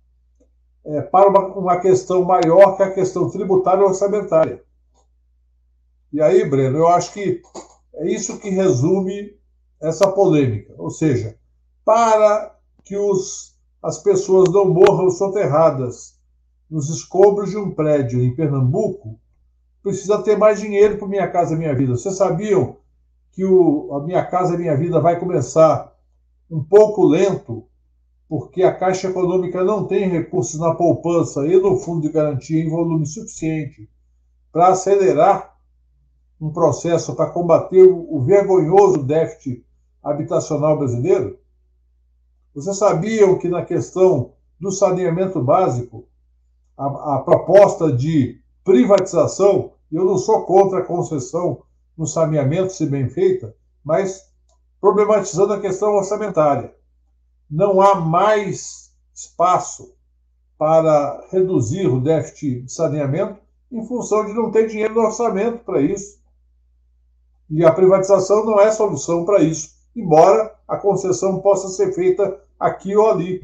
S3: é, para uma, uma questão maior que a questão tributária e orçamentária. E aí, Breno, eu acho que é isso que resume essa polêmica. Ou seja, para que os, as pessoas não morram soterradas nos escombros de um prédio em Pernambuco, precisa ter mais dinheiro para Minha Casa Minha Vida. Vocês sabiam que o, a Minha Casa Minha Vida vai começar um pouco lento porque a Caixa Econômica não tem recursos na poupança e no fundo de garantia em volume suficiente para acelerar um processo para combater o vergonhoso déficit habitacional brasileiro? Vocês sabiam que na questão do saneamento básico, a, a proposta de privatização, eu não sou contra a concessão no saneamento, se bem feita, mas problematizando a questão orçamentária não há mais espaço para reduzir o déficit de saneamento em função de não ter dinheiro no orçamento para isso. E a privatização não é solução para isso, embora a concessão possa ser feita aqui ou ali.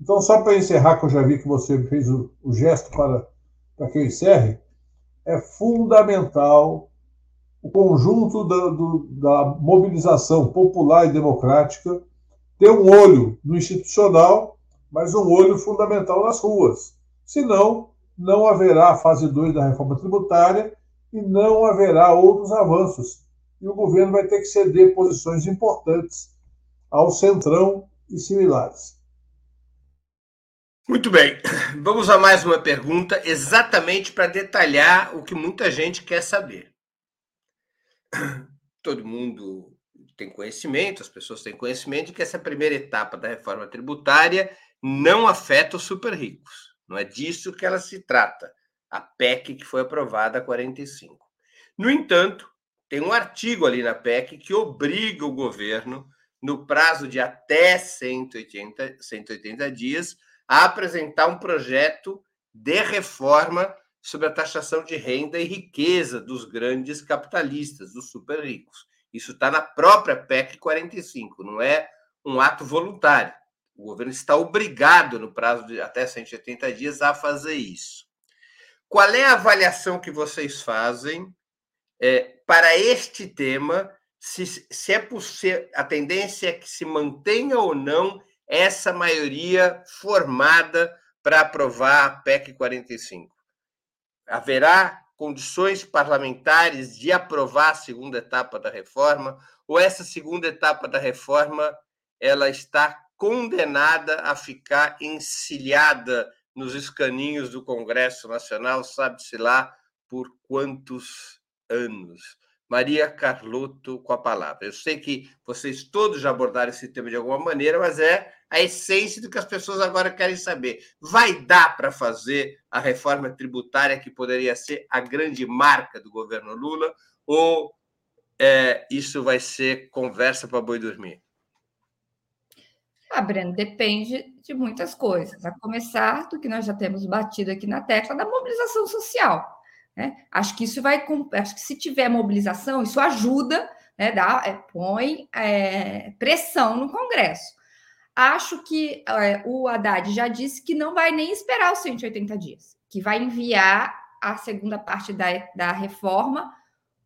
S3: Então, só para encerrar, que eu já vi que você fez o, o gesto para, para que eu encerre, é fundamental o conjunto da, do, da mobilização popular e democrática ter um olho no institucional, mas um olho fundamental nas ruas. Senão, não haverá a fase 2 da reforma tributária e não haverá outros avanços. E o governo vai ter que ceder posições importantes ao Centrão e similares.
S1: Muito bem, vamos a mais uma pergunta, exatamente para detalhar o que muita gente quer saber. Todo mundo tem conhecimento, as pessoas têm conhecimento de que essa primeira etapa da reforma tributária não afeta os super ricos. Não é disso que ela se trata, a PEC que foi aprovada a 45. No entanto, tem um artigo ali na PEC que obriga o governo, no prazo de até 180, 180 dias, a apresentar um projeto de reforma sobre a taxação de renda e riqueza dos grandes capitalistas, dos super ricos. Isso está na própria PEC 45, não é um ato voluntário. O governo está obrigado, no prazo de até 180 dias, a fazer isso. Qual é a avaliação que vocês fazem é, para este tema? Se, se é possível, a tendência é que se mantenha ou não essa maioria formada para aprovar a PEC 45? Haverá condições parlamentares de aprovar a segunda etapa da reforma, ou essa segunda etapa da reforma ela está condenada a ficar encilhada nos escaninhos do Congresso Nacional, sabe-se lá por quantos anos. Maria Carlotto com a palavra. Eu sei que vocês todos já abordaram esse tema de alguma maneira, mas é a essência do que as pessoas agora querem saber. Vai dar para fazer a reforma tributária que poderia ser a grande marca do governo Lula ou é, isso vai ser conversa para boi dormir?
S2: Ah, Breno, depende de muitas coisas. A começar do que nós já temos batido aqui na tecla da mobilização social. Né? Acho que isso vai. Acho que se tiver mobilização, isso ajuda, né, dá, é, põe é, pressão no Congresso. Acho que é, o Haddad já disse que não vai nem esperar os 180 dias, que vai enviar a segunda parte da, da reforma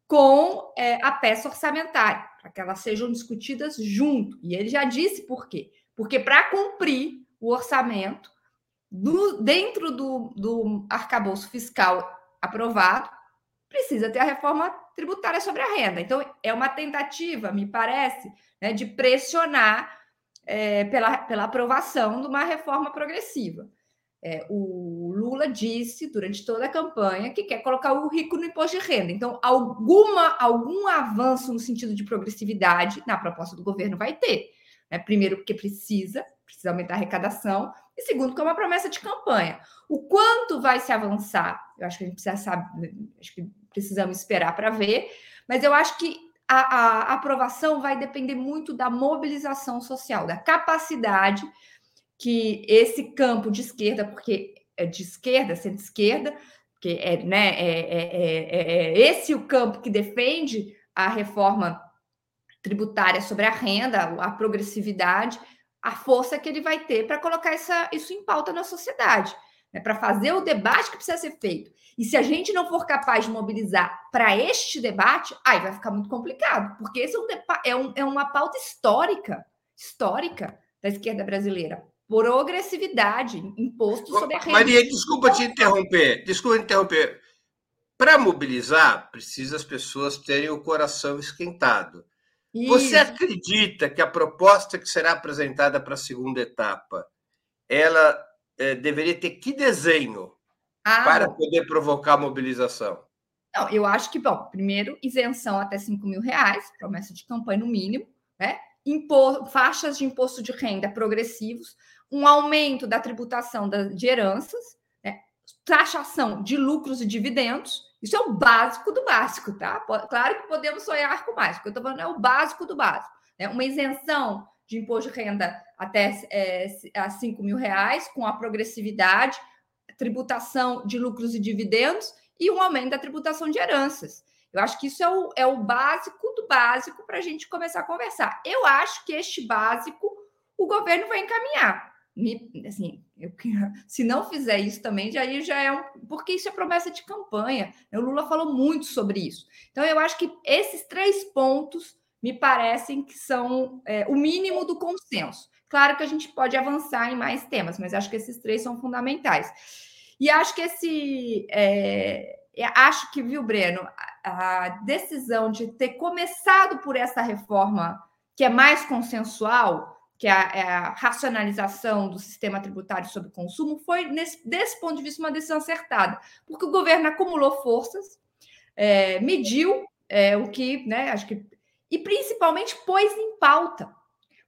S2: com é, a peça orçamentária, para que elas sejam discutidas junto. E ele já disse por quê. Porque para cumprir o orçamento, do, dentro do, do arcabouço fiscal aprovado, precisa ter a reforma tributária sobre a renda. Então, é uma tentativa, me parece, né, de pressionar é, pela, pela aprovação de uma reforma progressiva. É, o Lula disse durante toda a campanha que quer colocar o rico no imposto de renda. Então, alguma, algum avanço no sentido de progressividade na proposta do governo vai ter. Né? Primeiro, porque precisa, precisa aumentar a arrecadação, e segundo, que é uma promessa de campanha. O quanto vai se avançar, eu acho que a gente precisa saber, acho que precisamos esperar para ver, mas eu acho que a, a, aprovação vai depender muito da mobilização social, da capacidade que esse campo de esquerda, porque é de esquerda, centro-esquerda, que é, né, é, é, é, esse o campo que defende a reforma tributária sobre a renda, a progressividade, a força que ele vai ter para colocar essa, isso em pauta na sociedade, né, para fazer o debate que precisa ser feito. E se a gente não for capaz de mobilizar para este debate, aí vai ficar muito complicado, porque esse é, um, é, um, é uma pauta histórica, histórica da esquerda brasileira. Progressividade, imposto sobre a renda.
S1: Maria, desculpa te interromper, desculpa te interromper. Para mobilizar, precisa as pessoas terem o coração esquentado. Isso. Você acredita que a proposta que será apresentada para a segunda etapa, ela é, deveria ter que desenho ah, para poder provocar mobilização?
S2: Não, eu acho que, bom, primeiro, isenção até 5 mil reais, promessa de campanha no mínimo, né? Impor, faixas de imposto de renda progressivos, um aumento da tributação de heranças, né? taxação de lucros e dividendos, isso é o básico do básico, tá? Claro que podemos sonhar com mais, o que eu estou falando é o básico do básico. Né? Uma isenção de imposto de renda até é, a 5 mil reais, com a progressividade, tributação de lucros e dividendos e um aumento da tributação de heranças. Eu acho que isso é o, é o básico do básico para a gente começar a conversar. Eu acho que este básico o governo vai encaminhar me, assim, eu, [laughs] se não fizer isso também, já, já é um. Porque isso é promessa de campanha. O Lula falou muito sobre isso. Então, eu acho que esses três pontos me parecem que são é, o mínimo do consenso. Claro que a gente pode avançar em mais temas, mas acho que esses três são fundamentais. E acho que esse. É, acho que, viu, Breno, a, a decisão de ter começado por essa reforma que é mais consensual que é a, é a, racionalização do sistema tributário sobre consumo, foi, nesse, desse ponto de vista, uma decisão acertada, porque o governo acumulou forças, é, mediu é, o que, né, acho que, e principalmente pôs em pauta,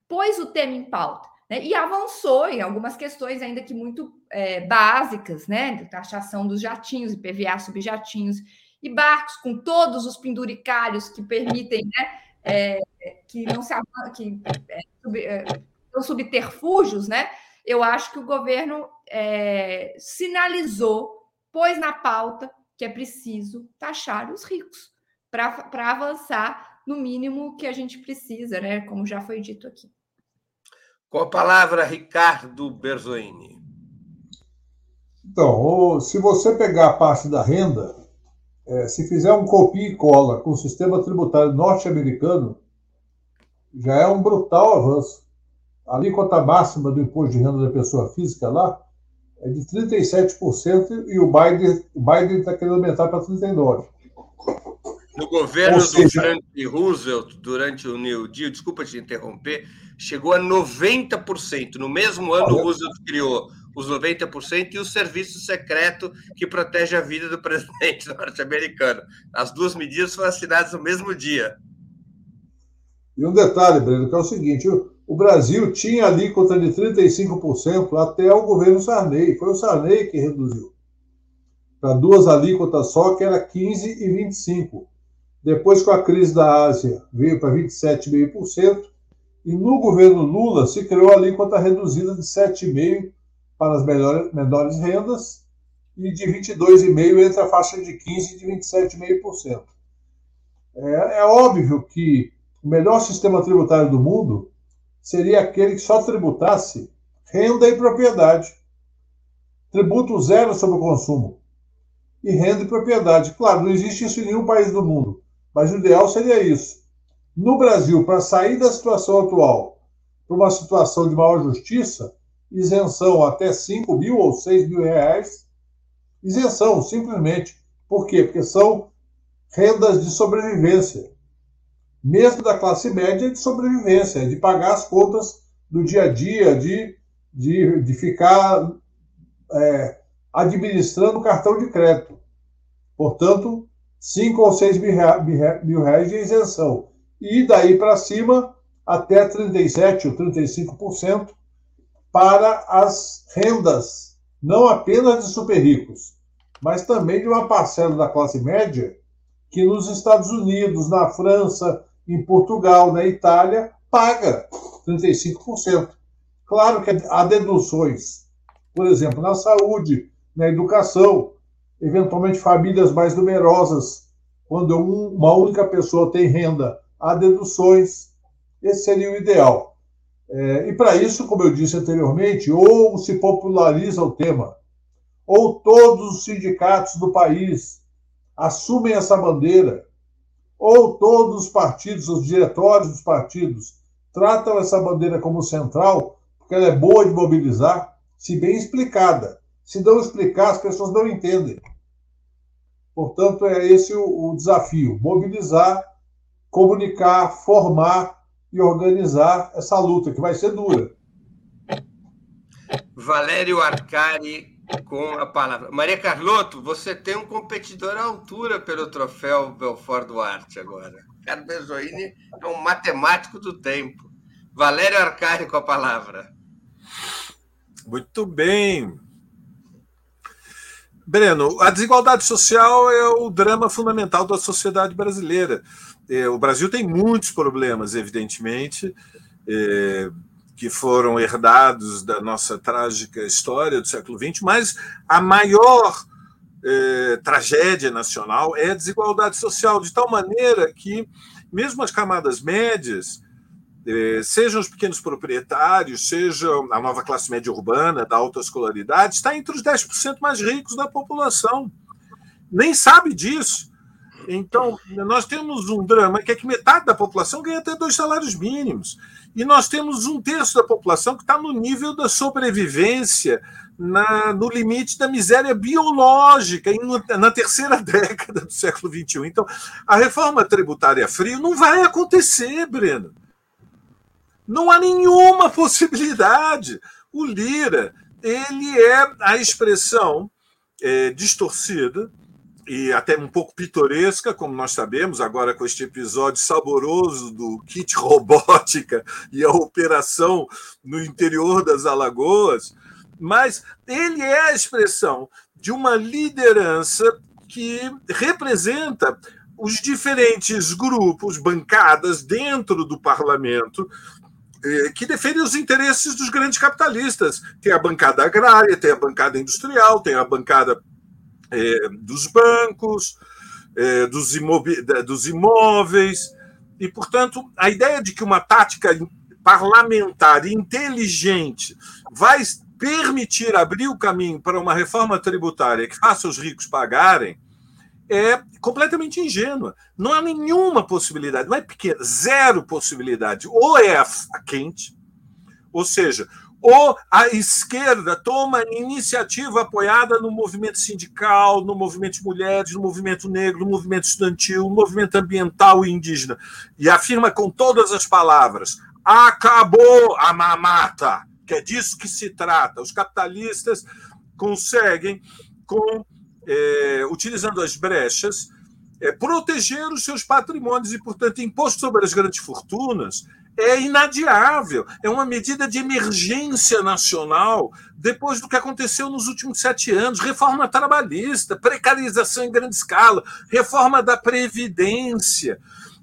S2: pôs o tema em pauta, né, e avançou em algumas questões ainda que muito é, básicas, né, de taxação dos jatinhos, IPVA sobre jatinhos e barcos, com todos os penduricários que permitem, né, é, que não se que é, sub, é, são subterfúgios, né? Eu acho que o governo é, sinalizou, pôs na pauta que é preciso taxar os ricos para avançar no mínimo que a gente precisa, né? Como já foi dito aqui.
S1: Com a palavra, Ricardo Berzoini.
S3: Então, se você pegar a parte da renda, é, se fizer um copia e cola com o sistema tributário norte-americano, já é um brutal avanço. A alíquota máxima do imposto de renda da pessoa física lá é de 37% e o Biden o Biden está querendo aumentar para 39%.
S1: No governo seja, do Franklin Roosevelt, durante o New Deal, desculpa te interromper, chegou a 90%. No mesmo ano, o Roosevelt criou os 90%, e o serviço secreto que protege a vida do [laughs] presidente norte-americano. As duas medidas foram assinadas no mesmo dia.
S3: E um detalhe, Breno, que é o seguinte: o Brasil tinha alíquota de 35% até o governo Sarney. Foi o Sarney que reduziu para duas alíquotas só, que era 15% e 25%. Depois, com a crise da Ásia, veio para 27,5%. E no governo Lula se criou a alíquota reduzida de 7,5% para as melhores, menores rendas e de 22,5% entre a faixa de 15% e de 27,5%. É, é óbvio que o melhor sistema tributário do mundo seria aquele que só tributasse renda e propriedade. Tributo zero sobre o consumo. E renda e propriedade. Claro, não existe isso em nenhum país do mundo, mas o ideal seria isso. No Brasil, para sair da situação atual para uma situação de maior justiça, isenção até 5 mil ou 6 mil reais. Isenção, simplesmente. Por quê? Porque são rendas de sobrevivência mesmo da classe média, de sobrevivência, de pagar as contas do dia a dia, de, de, de ficar é, administrando cartão de crédito. Portanto, 5 ou 6 mil, reais de isenção. E daí para cima, até 37% ou 35% para as rendas, não apenas de super ricos, mas também de uma parcela da classe média que nos Estados Unidos, na França, em Portugal, na Itália, paga 35%. Claro que há deduções, por exemplo, na saúde, na educação, eventualmente famílias mais numerosas, quando uma única pessoa tem renda, há deduções. Esse seria o ideal. É, e para isso, como eu disse anteriormente, ou se populariza o tema, ou todos os sindicatos do país assumem essa bandeira ou todos os partidos, os diretórios dos partidos, tratam essa bandeira como central, porque ela é boa de mobilizar, se bem explicada. Se não explicar, as pessoas não entendem. Portanto, é esse o, o desafio: mobilizar, comunicar, formar e organizar essa luta, que vai ser dura.
S1: Valério Arcari com a palavra. Maria Carlotto, você tem um competidor à altura pelo troféu Belfort Duarte agora. Ricardo Bezoini é um matemático do tempo. Valério Arcari com a palavra.
S4: Muito bem. Breno, a desigualdade social é o drama fundamental da sociedade brasileira. É, o Brasil tem muitos problemas, evidentemente. É, que foram herdados da nossa trágica história do século XX, mas a maior eh, tragédia nacional é a desigualdade social, de tal maneira que, mesmo as camadas médias, eh, sejam os pequenos proprietários, seja a nova classe média urbana, da alta escolaridade, está entre os 10% mais ricos da população. Nem sabe disso. Então, nós temos um drama que é que metade da população ganha até dois salários mínimos. E nós temos um terço da população que está no nível da sobrevivência, na, no limite da miséria biológica, em, na terceira [laughs] década do século XXI. Então, a reforma tributária frio não vai acontecer, Breno. Não há nenhuma possibilidade. O Lira, ele é a expressão é, distorcida e até um pouco pitoresca, como nós sabemos, agora com este episódio saboroso do kit [laughs] robótica e a operação no interior das Alagoas, mas ele é a expressão de uma liderança que representa os diferentes grupos, bancadas dentro do parlamento, que defendem os interesses dos grandes capitalistas. Tem a bancada agrária, tem a bancada industrial, tem a bancada é, dos bancos, é, dos, dos imóveis. E, portanto, a ideia de que uma tática parlamentar inteligente vai permitir abrir o caminho para uma reforma tributária que faça os ricos pagarem é completamente ingênua. Não há nenhuma possibilidade, não é pequena, zero possibilidade. Ou é a quente, ou seja, ou a esquerda toma iniciativa apoiada no movimento sindical, no movimento de mulheres, no movimento negro, no movimento estudantil, no movimento ambiental e indígena, e afirma com todas as palavras: acabou a mamata, que é disso que se trata. Os capitalistas conseguem, com, é, utilizando as brechas, é, proteger os seus patrimônios e, portanto, imposto sobre as grandes fortunas é inadiável. É uma medida de emergência nacional depois do que aconteceu nos últimos sete anos reforma trabalhista, precarização em grande escala, reforma da Previdência,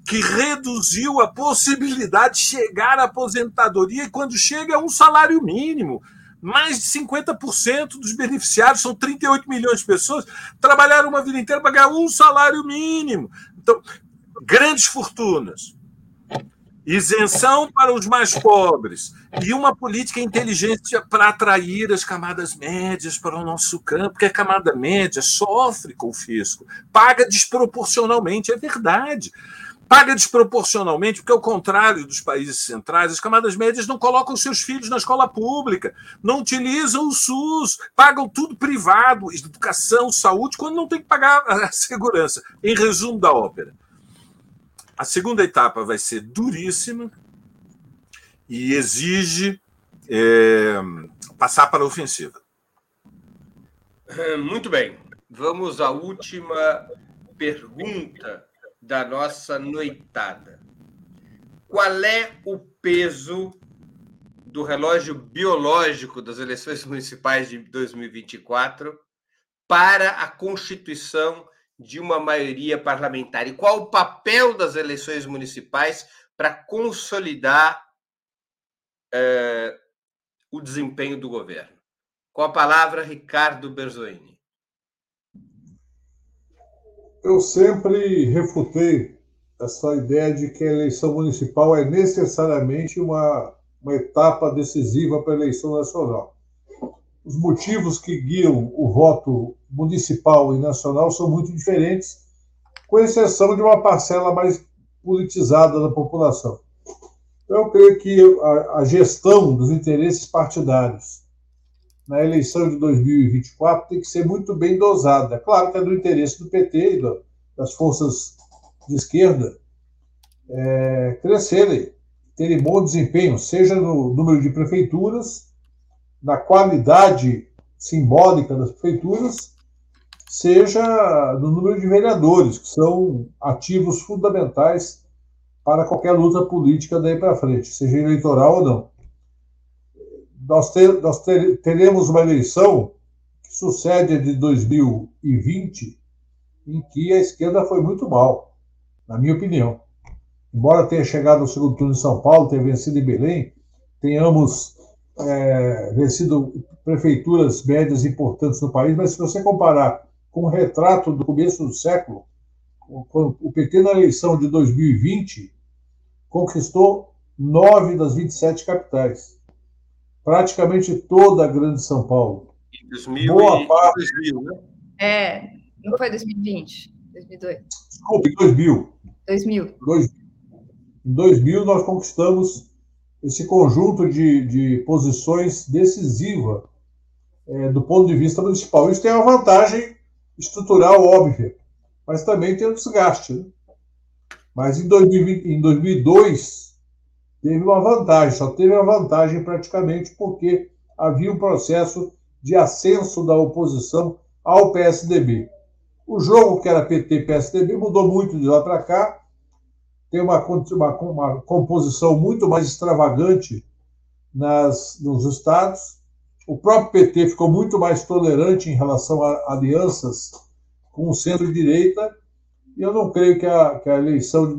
S4: que reduziu a possibilidade de chegar à aposentadoria e, quando chega, é um salário mínimo. Mais de 50% dos beneficiários, são 38 milhões de pessoas, trabalharam uma vida inteira para ganhar um salário mínimo. Então, grandes fortunas, isenção para os mais pobres e uma política inteligente para atrair as camadas médias para o nosso campo, porque a camada média sofre com o fisco, paga desproporcionalmente, é verdade. Paga desproporcionalmente, porque, ao contrário dos países centrais, as camadas médias não colocam seus filhos na escola pública, não utilizam o SUS, pagam tudo privado, educação, saúde, quando não tem que pagar a [laughs] segurança. Em resumo da ópera a segunda etapa vai ser duríssima e exige é, passar para a ofensiva.
S1: Muito bem. Vamos à última pergunta da nossa noitada. Qual é o peso do relógio biológico das eleições municipais de 2024 para a constituição de uma maioria parlamentar e qual o papel das eleições municipais para consolidar é, o desempenho do governo. Com a palavra, Ricardo Berzoini.
S3: Eu sempre refutei essa ideia de que a eleição municipal é necessariamente uma, uma etapa decisiva para a eleição nacional os motivos que guiam o voto municipal e nacional são muito diferentes, com exceção de uma parcela mais politizada da população. Então, eu creio que a, a gestão dos interesses partidários na eleição de 2024 tem que ser muito bem dosada. Claro que é do interesse do PT e do, das forças de esquerda é, crescerem, terem bom desempenho, seja no número de prefeituras, na qualidade simbólica das prefeituras, seja no número de vereadores, que são ativos fundamentais para qualquer luta política daí para frente, seja eleitoral ou não. Nós, ter, nós ter, teremos uma eleição que sucede a de 2020, em que a esquerda foi muito mal, na minha opinião. Embora tenha chegado ao segundo turno em São Paulo, tenha vencido em Belém, tenhamos é, vencido prefeituras médias importantes no país, mas se você comparar com o retrato do começo do século, o PT na eleição de 2020 conquistou nove das 27 capitais, praticamente toda a grande São Paulo.
S2: Em 2000 Boa parte... 2000, né? É, não foi 2020, 2002.
S3: Desculpe, 2000.
S2: 2000.
S3: 2000. Em 2000 nós conquistamos esse conjunto de, de posições decisiva é, do ponto de vista municipal. Isso tem uma vantagem estrutural óbvia, mas também tem um desgaste. Né? Mas em, 2020, em 2002 teve uma vantagem, só teve uma vantagem praticamente porque havia um processo de ascenso da oposição ao PSDB. O jogo que era PT-PSDB mudou muito de lá para cá, tem uma, uma, uma composição muito mais extravagante nas, nos estados. O próprio PT ficou muito mais tolerante em relação a alianças com o centro-direita, e eu não creio que a, que a eleição de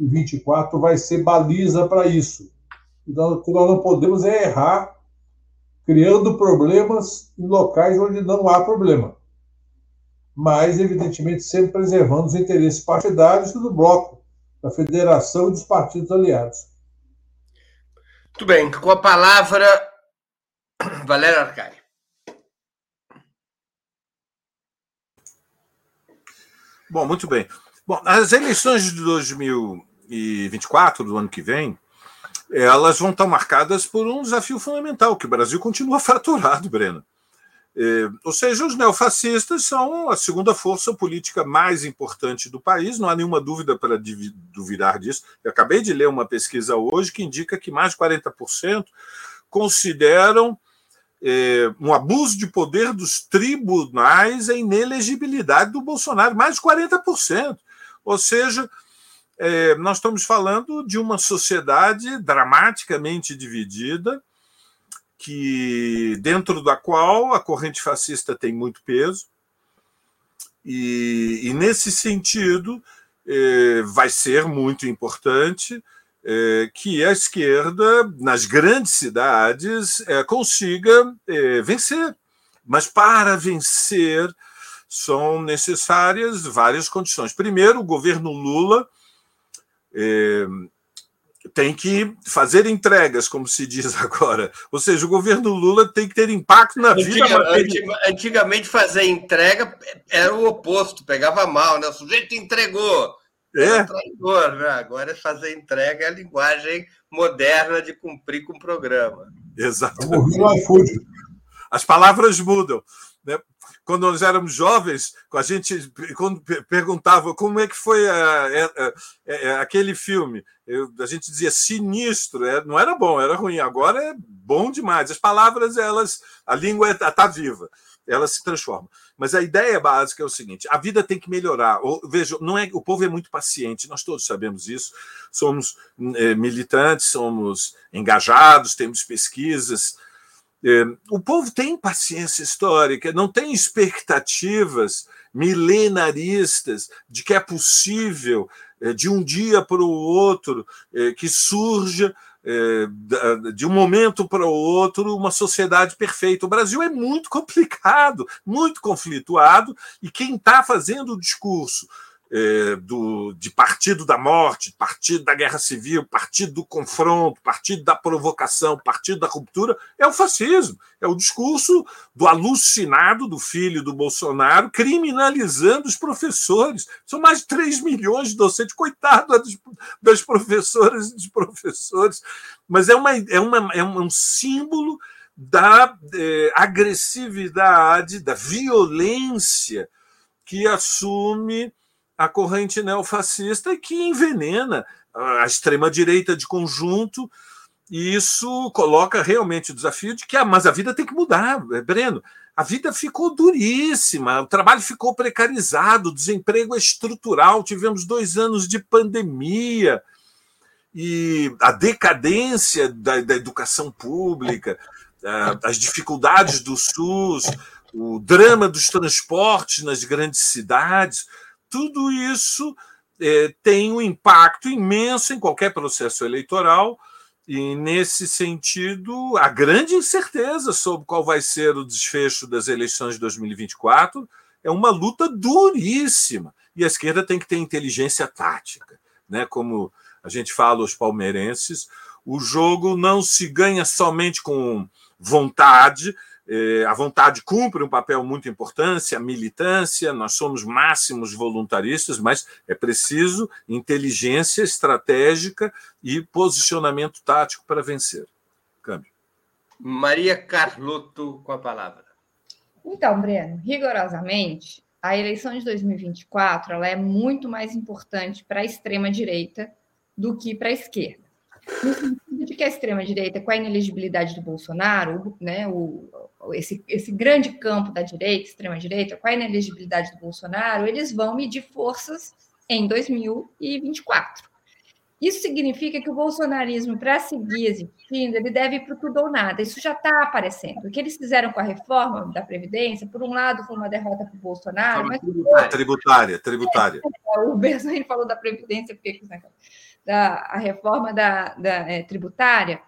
S3: 2024 vai ser baliza para isso. Então, o que nós não podemos é errar criando problemas em locais onde não há problema. Mas, evidentemente, sempre preservando os interesses partidários do bloco da Federação e dos partidos aliados.
S1: Muito bem, com a palavra, [coughs] Valério Arcari.
S4: Bom, muito bem. Bom, as eleições de 2024, do ano que vem, elas vão estar marcadas por um desafio fundamental, que o Brasil continua [laughs] fraturado, Breno. É, ou seja, os neofascistas são a segunda força política mais importante do país, não há nenhuma dúvida para duvidar disso. Eu acabei de ler uma pesquisa hoje que indica que mais de 40% consideram é, um abuso de poder dos tribunais a inelegibilidade do Bolsonaro, mais de 40%. Ou seja, é, nós estamos falando de uma sociedade dramaticamente dividida, que dentro da qual a corrente fascista tem muito peso, e, e nesse sentido é, vai ser muito importante é, que a esquerda, nas grandes cidades, é, consiga é, vencer. Mas para vencer são necessárias várias condições. Primeiro, o governo Lula tem que fazer entregas, como se diz [laughs] agora. Ou seja, o governo Lula tem que ter impacto na
S1: Antiga,
S4: vida.
S1: Antigamente, fazer entrega era o oposto, pegava mal, né? O sujeito entregou. É. traidor, né? Agora fazer entrega é a linguagem moderna de cumprir com o programa.
S4: Exato. As palavras mudam. Quando nós éramos jovens, a gente quando perguntava como é que foi a, a, a, aquele filme, eu, a gente dizia sinistro, é, não era bom, era ruim. Agora é bom demais. As palavras, elas, a língua está tá viva ela se transforma. Mas a ideia básica é o seguinte: a vida tem que melhorar. Veja, não é, o povo é muito paciente, nós todos sabemos isso. Somos é, militantes, somos engajados, temos pesquisas. O povo tem paciência histórica, não tem expectativas milenaristas de que é possível, é, de um dia para o outro, é, que surja é, de um momento para o outro uma sociedade perfeita. O Brasil é muito [laughs] complicado, muito conflituado, e quem está fazendo o discurso é, do, de partido da morte, partido da guerra civil, partido do confronto, partido da provocação, partido da ruptura, é o fascismo. É o discurso do alucinado do filho do Bolsonaro criminalizando os professores. São mais de 3 milhões de docentes, coitado das, das professoras e dos professores. Mas é, uma, é, uma, é um símbolo da é, agressividade, da violência que assume a corrente neofascista que envenena a extrema-direita de conjunto, e isso coloca realmente o desafio de que ah, mas a vida tem que mudar, é, Breno. A vida ficou duríssima, o trabalho ficou precarizado, o desemprego é estrutural, tivemos dois anos de pandemia e a decadência da, da educação pública, as dificuldades do SUS, o drama dos transportes nas grandes cidades tudo isso é, tem um impacto imenso em qualquer processo eleitoral, e, nesse sentido, a grande incerteza sobre qual vai ser o desfecho das eleições de 2024 é uma luta duríssima. E a esquerda tem que ter inteligência tática. Né? Como a gente fala aos palmeirenses, o jogo não se ganha somente com vontade, a vontade cumpre um papel muito importante, a militância, nós somos máximos voluntaristas, mas é preciso inteligência estratégica e posicionamento tático para vencer. Câmbio.
S1: Maria Carlotto com a palavra.
S2: Então, Breno, rigorosamente, a eleição de 2024 ela é muito mais importante para a extrema-direita do que para a esquerda. No sentido de que a extrema-direita, com a inelegibilidade do Bolsonaro, né, o, esse, esse grande campo da direita, extrema-direita, com a inelegibilidade do Bolsonaro, eles vão medir forças em 2024. Isso significa que o bolsonarismo, para seguir existindo, ele deve ir para tudo ou nada. Isso já está aparecendo. O que eles fizeram com a reforma da Previdência, por um lado, foi uma derrota para o Bolsonaro. Mas...
S4: Tributária, tributária.
S2: É, o Bersani falou da Previdência, porque da a reforma da, da é, tributária.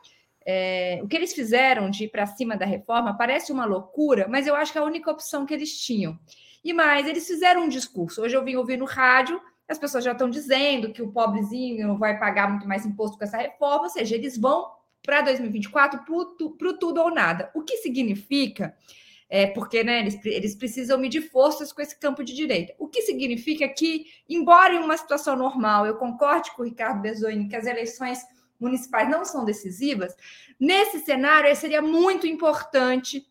S2: É, o que eles fizeram de ir para cima da reforma parece uma loucura, mas eu acho que é a única opção que eles tinham. E mais, eles fizeram um discurso. Hoje eu vim ouvir no rádio, as pessoas já estão dizendo que o pobrezinho não vai pagar muito mais imposto com essa reforma, ou seja, eles vão para 2024 para o tudo ou nada. O que significa, é, porque né, eles, eles precisam medir forças com esse campo de direita. O que significa que, embora em uma situação normal, eu concorde com o Ricardo Bezoini que as eleições municipais não são decisivas, nesse cenário seria muito importante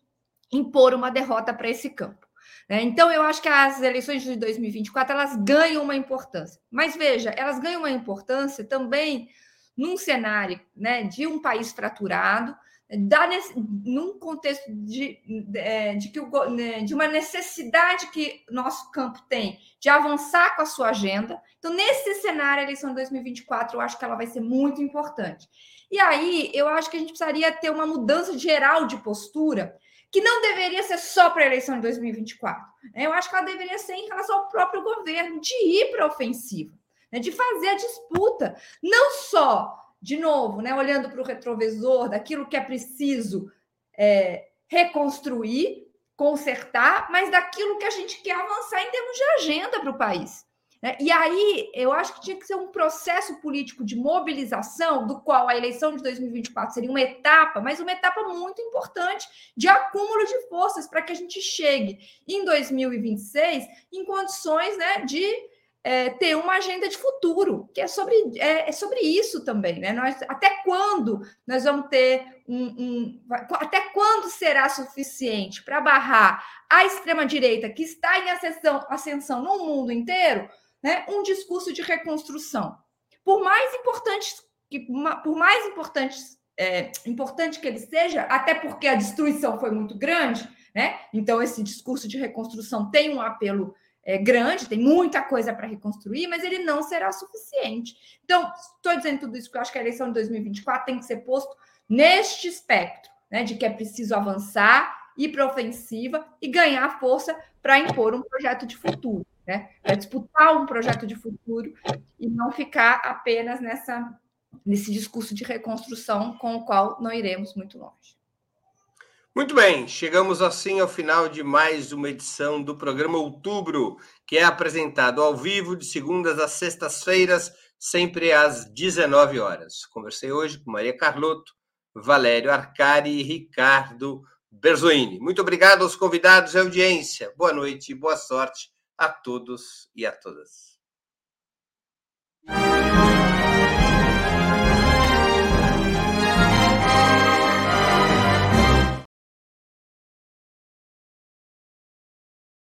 S2: impor uma derrota para esse campo. Né? Então, eu acho que as eleições de 2024 elas ganham uma importância. Mas veja, elas ganham uma importância também num cenário né, de um país fraturado, da, num contexto de, de, é, que o, né, de uma necessidade que nosso campo tem de avançar com a sua agenda. Então, nesse cenário, a eleição de 2024, eu acho que ela vai ser muito importante. E aí, eu acho que a gente precisaria ter uma mudança geral de postura, que não deveria ser só para a eleição de 2024. Né? Eu acho que ela deveria ser em relação ao próprio governo, de ir para a ofensiva, né? de fazer a disputa, não só de novo, né, olhando para o retrovisor daquilo que é preciso é, reconstruir, consertar, mas daquilo que a gente quer avançar em termos de agenda para o país. Né? E aí, eu acho que tinha que ser um processo político de mobilização, do qual a eleição de 2024 seria uma etapa, mas uma etapa muito importante de acúmulo de forças para que a gente chegue em 2026 em condições né, de é, ter uma agenda de futuro, que é sobre, é, é, sobre isso também, né? Nós, até quando nós vamos ter um, um até quando será suficiente para barrar a extrema-direita que está em ascensão, ascensão no mundo inteiro, né? Um discurso de reconstrução. Por mais importante que por mais importante, é, importante que ele seja, até porque a destruição foi muito grande, né? Então esse discurso de reconstrução tem um apelo é, grande, tem muita coisa para reconstruir, mas ele não será suficiente. Então, estou dizendo tudo isso porque eu acho que a eleição de 2024 tem que ser posto neste espectro, né, de que é preciso avançar, ir para ofensiva e ganhar força para impor um projeto de futuro, né, para disputar um projeto de futuro e não ficar apenas nessa nesse discurso de reconstrução com o qual não iremos muito longe.
S1: Muito bem, chegamos assim ao final de mais uma edição do programa Outubro, que é apresentado ao vivo de segundas às sextas-feiras, sempre às 19 horas. Conversei hoje com Maria Carlotto, Valério Arcari e Ricardo Berzoini. Muito obrigado aos convidados e audiência. Boa noite e boa sorte a todos e a todas.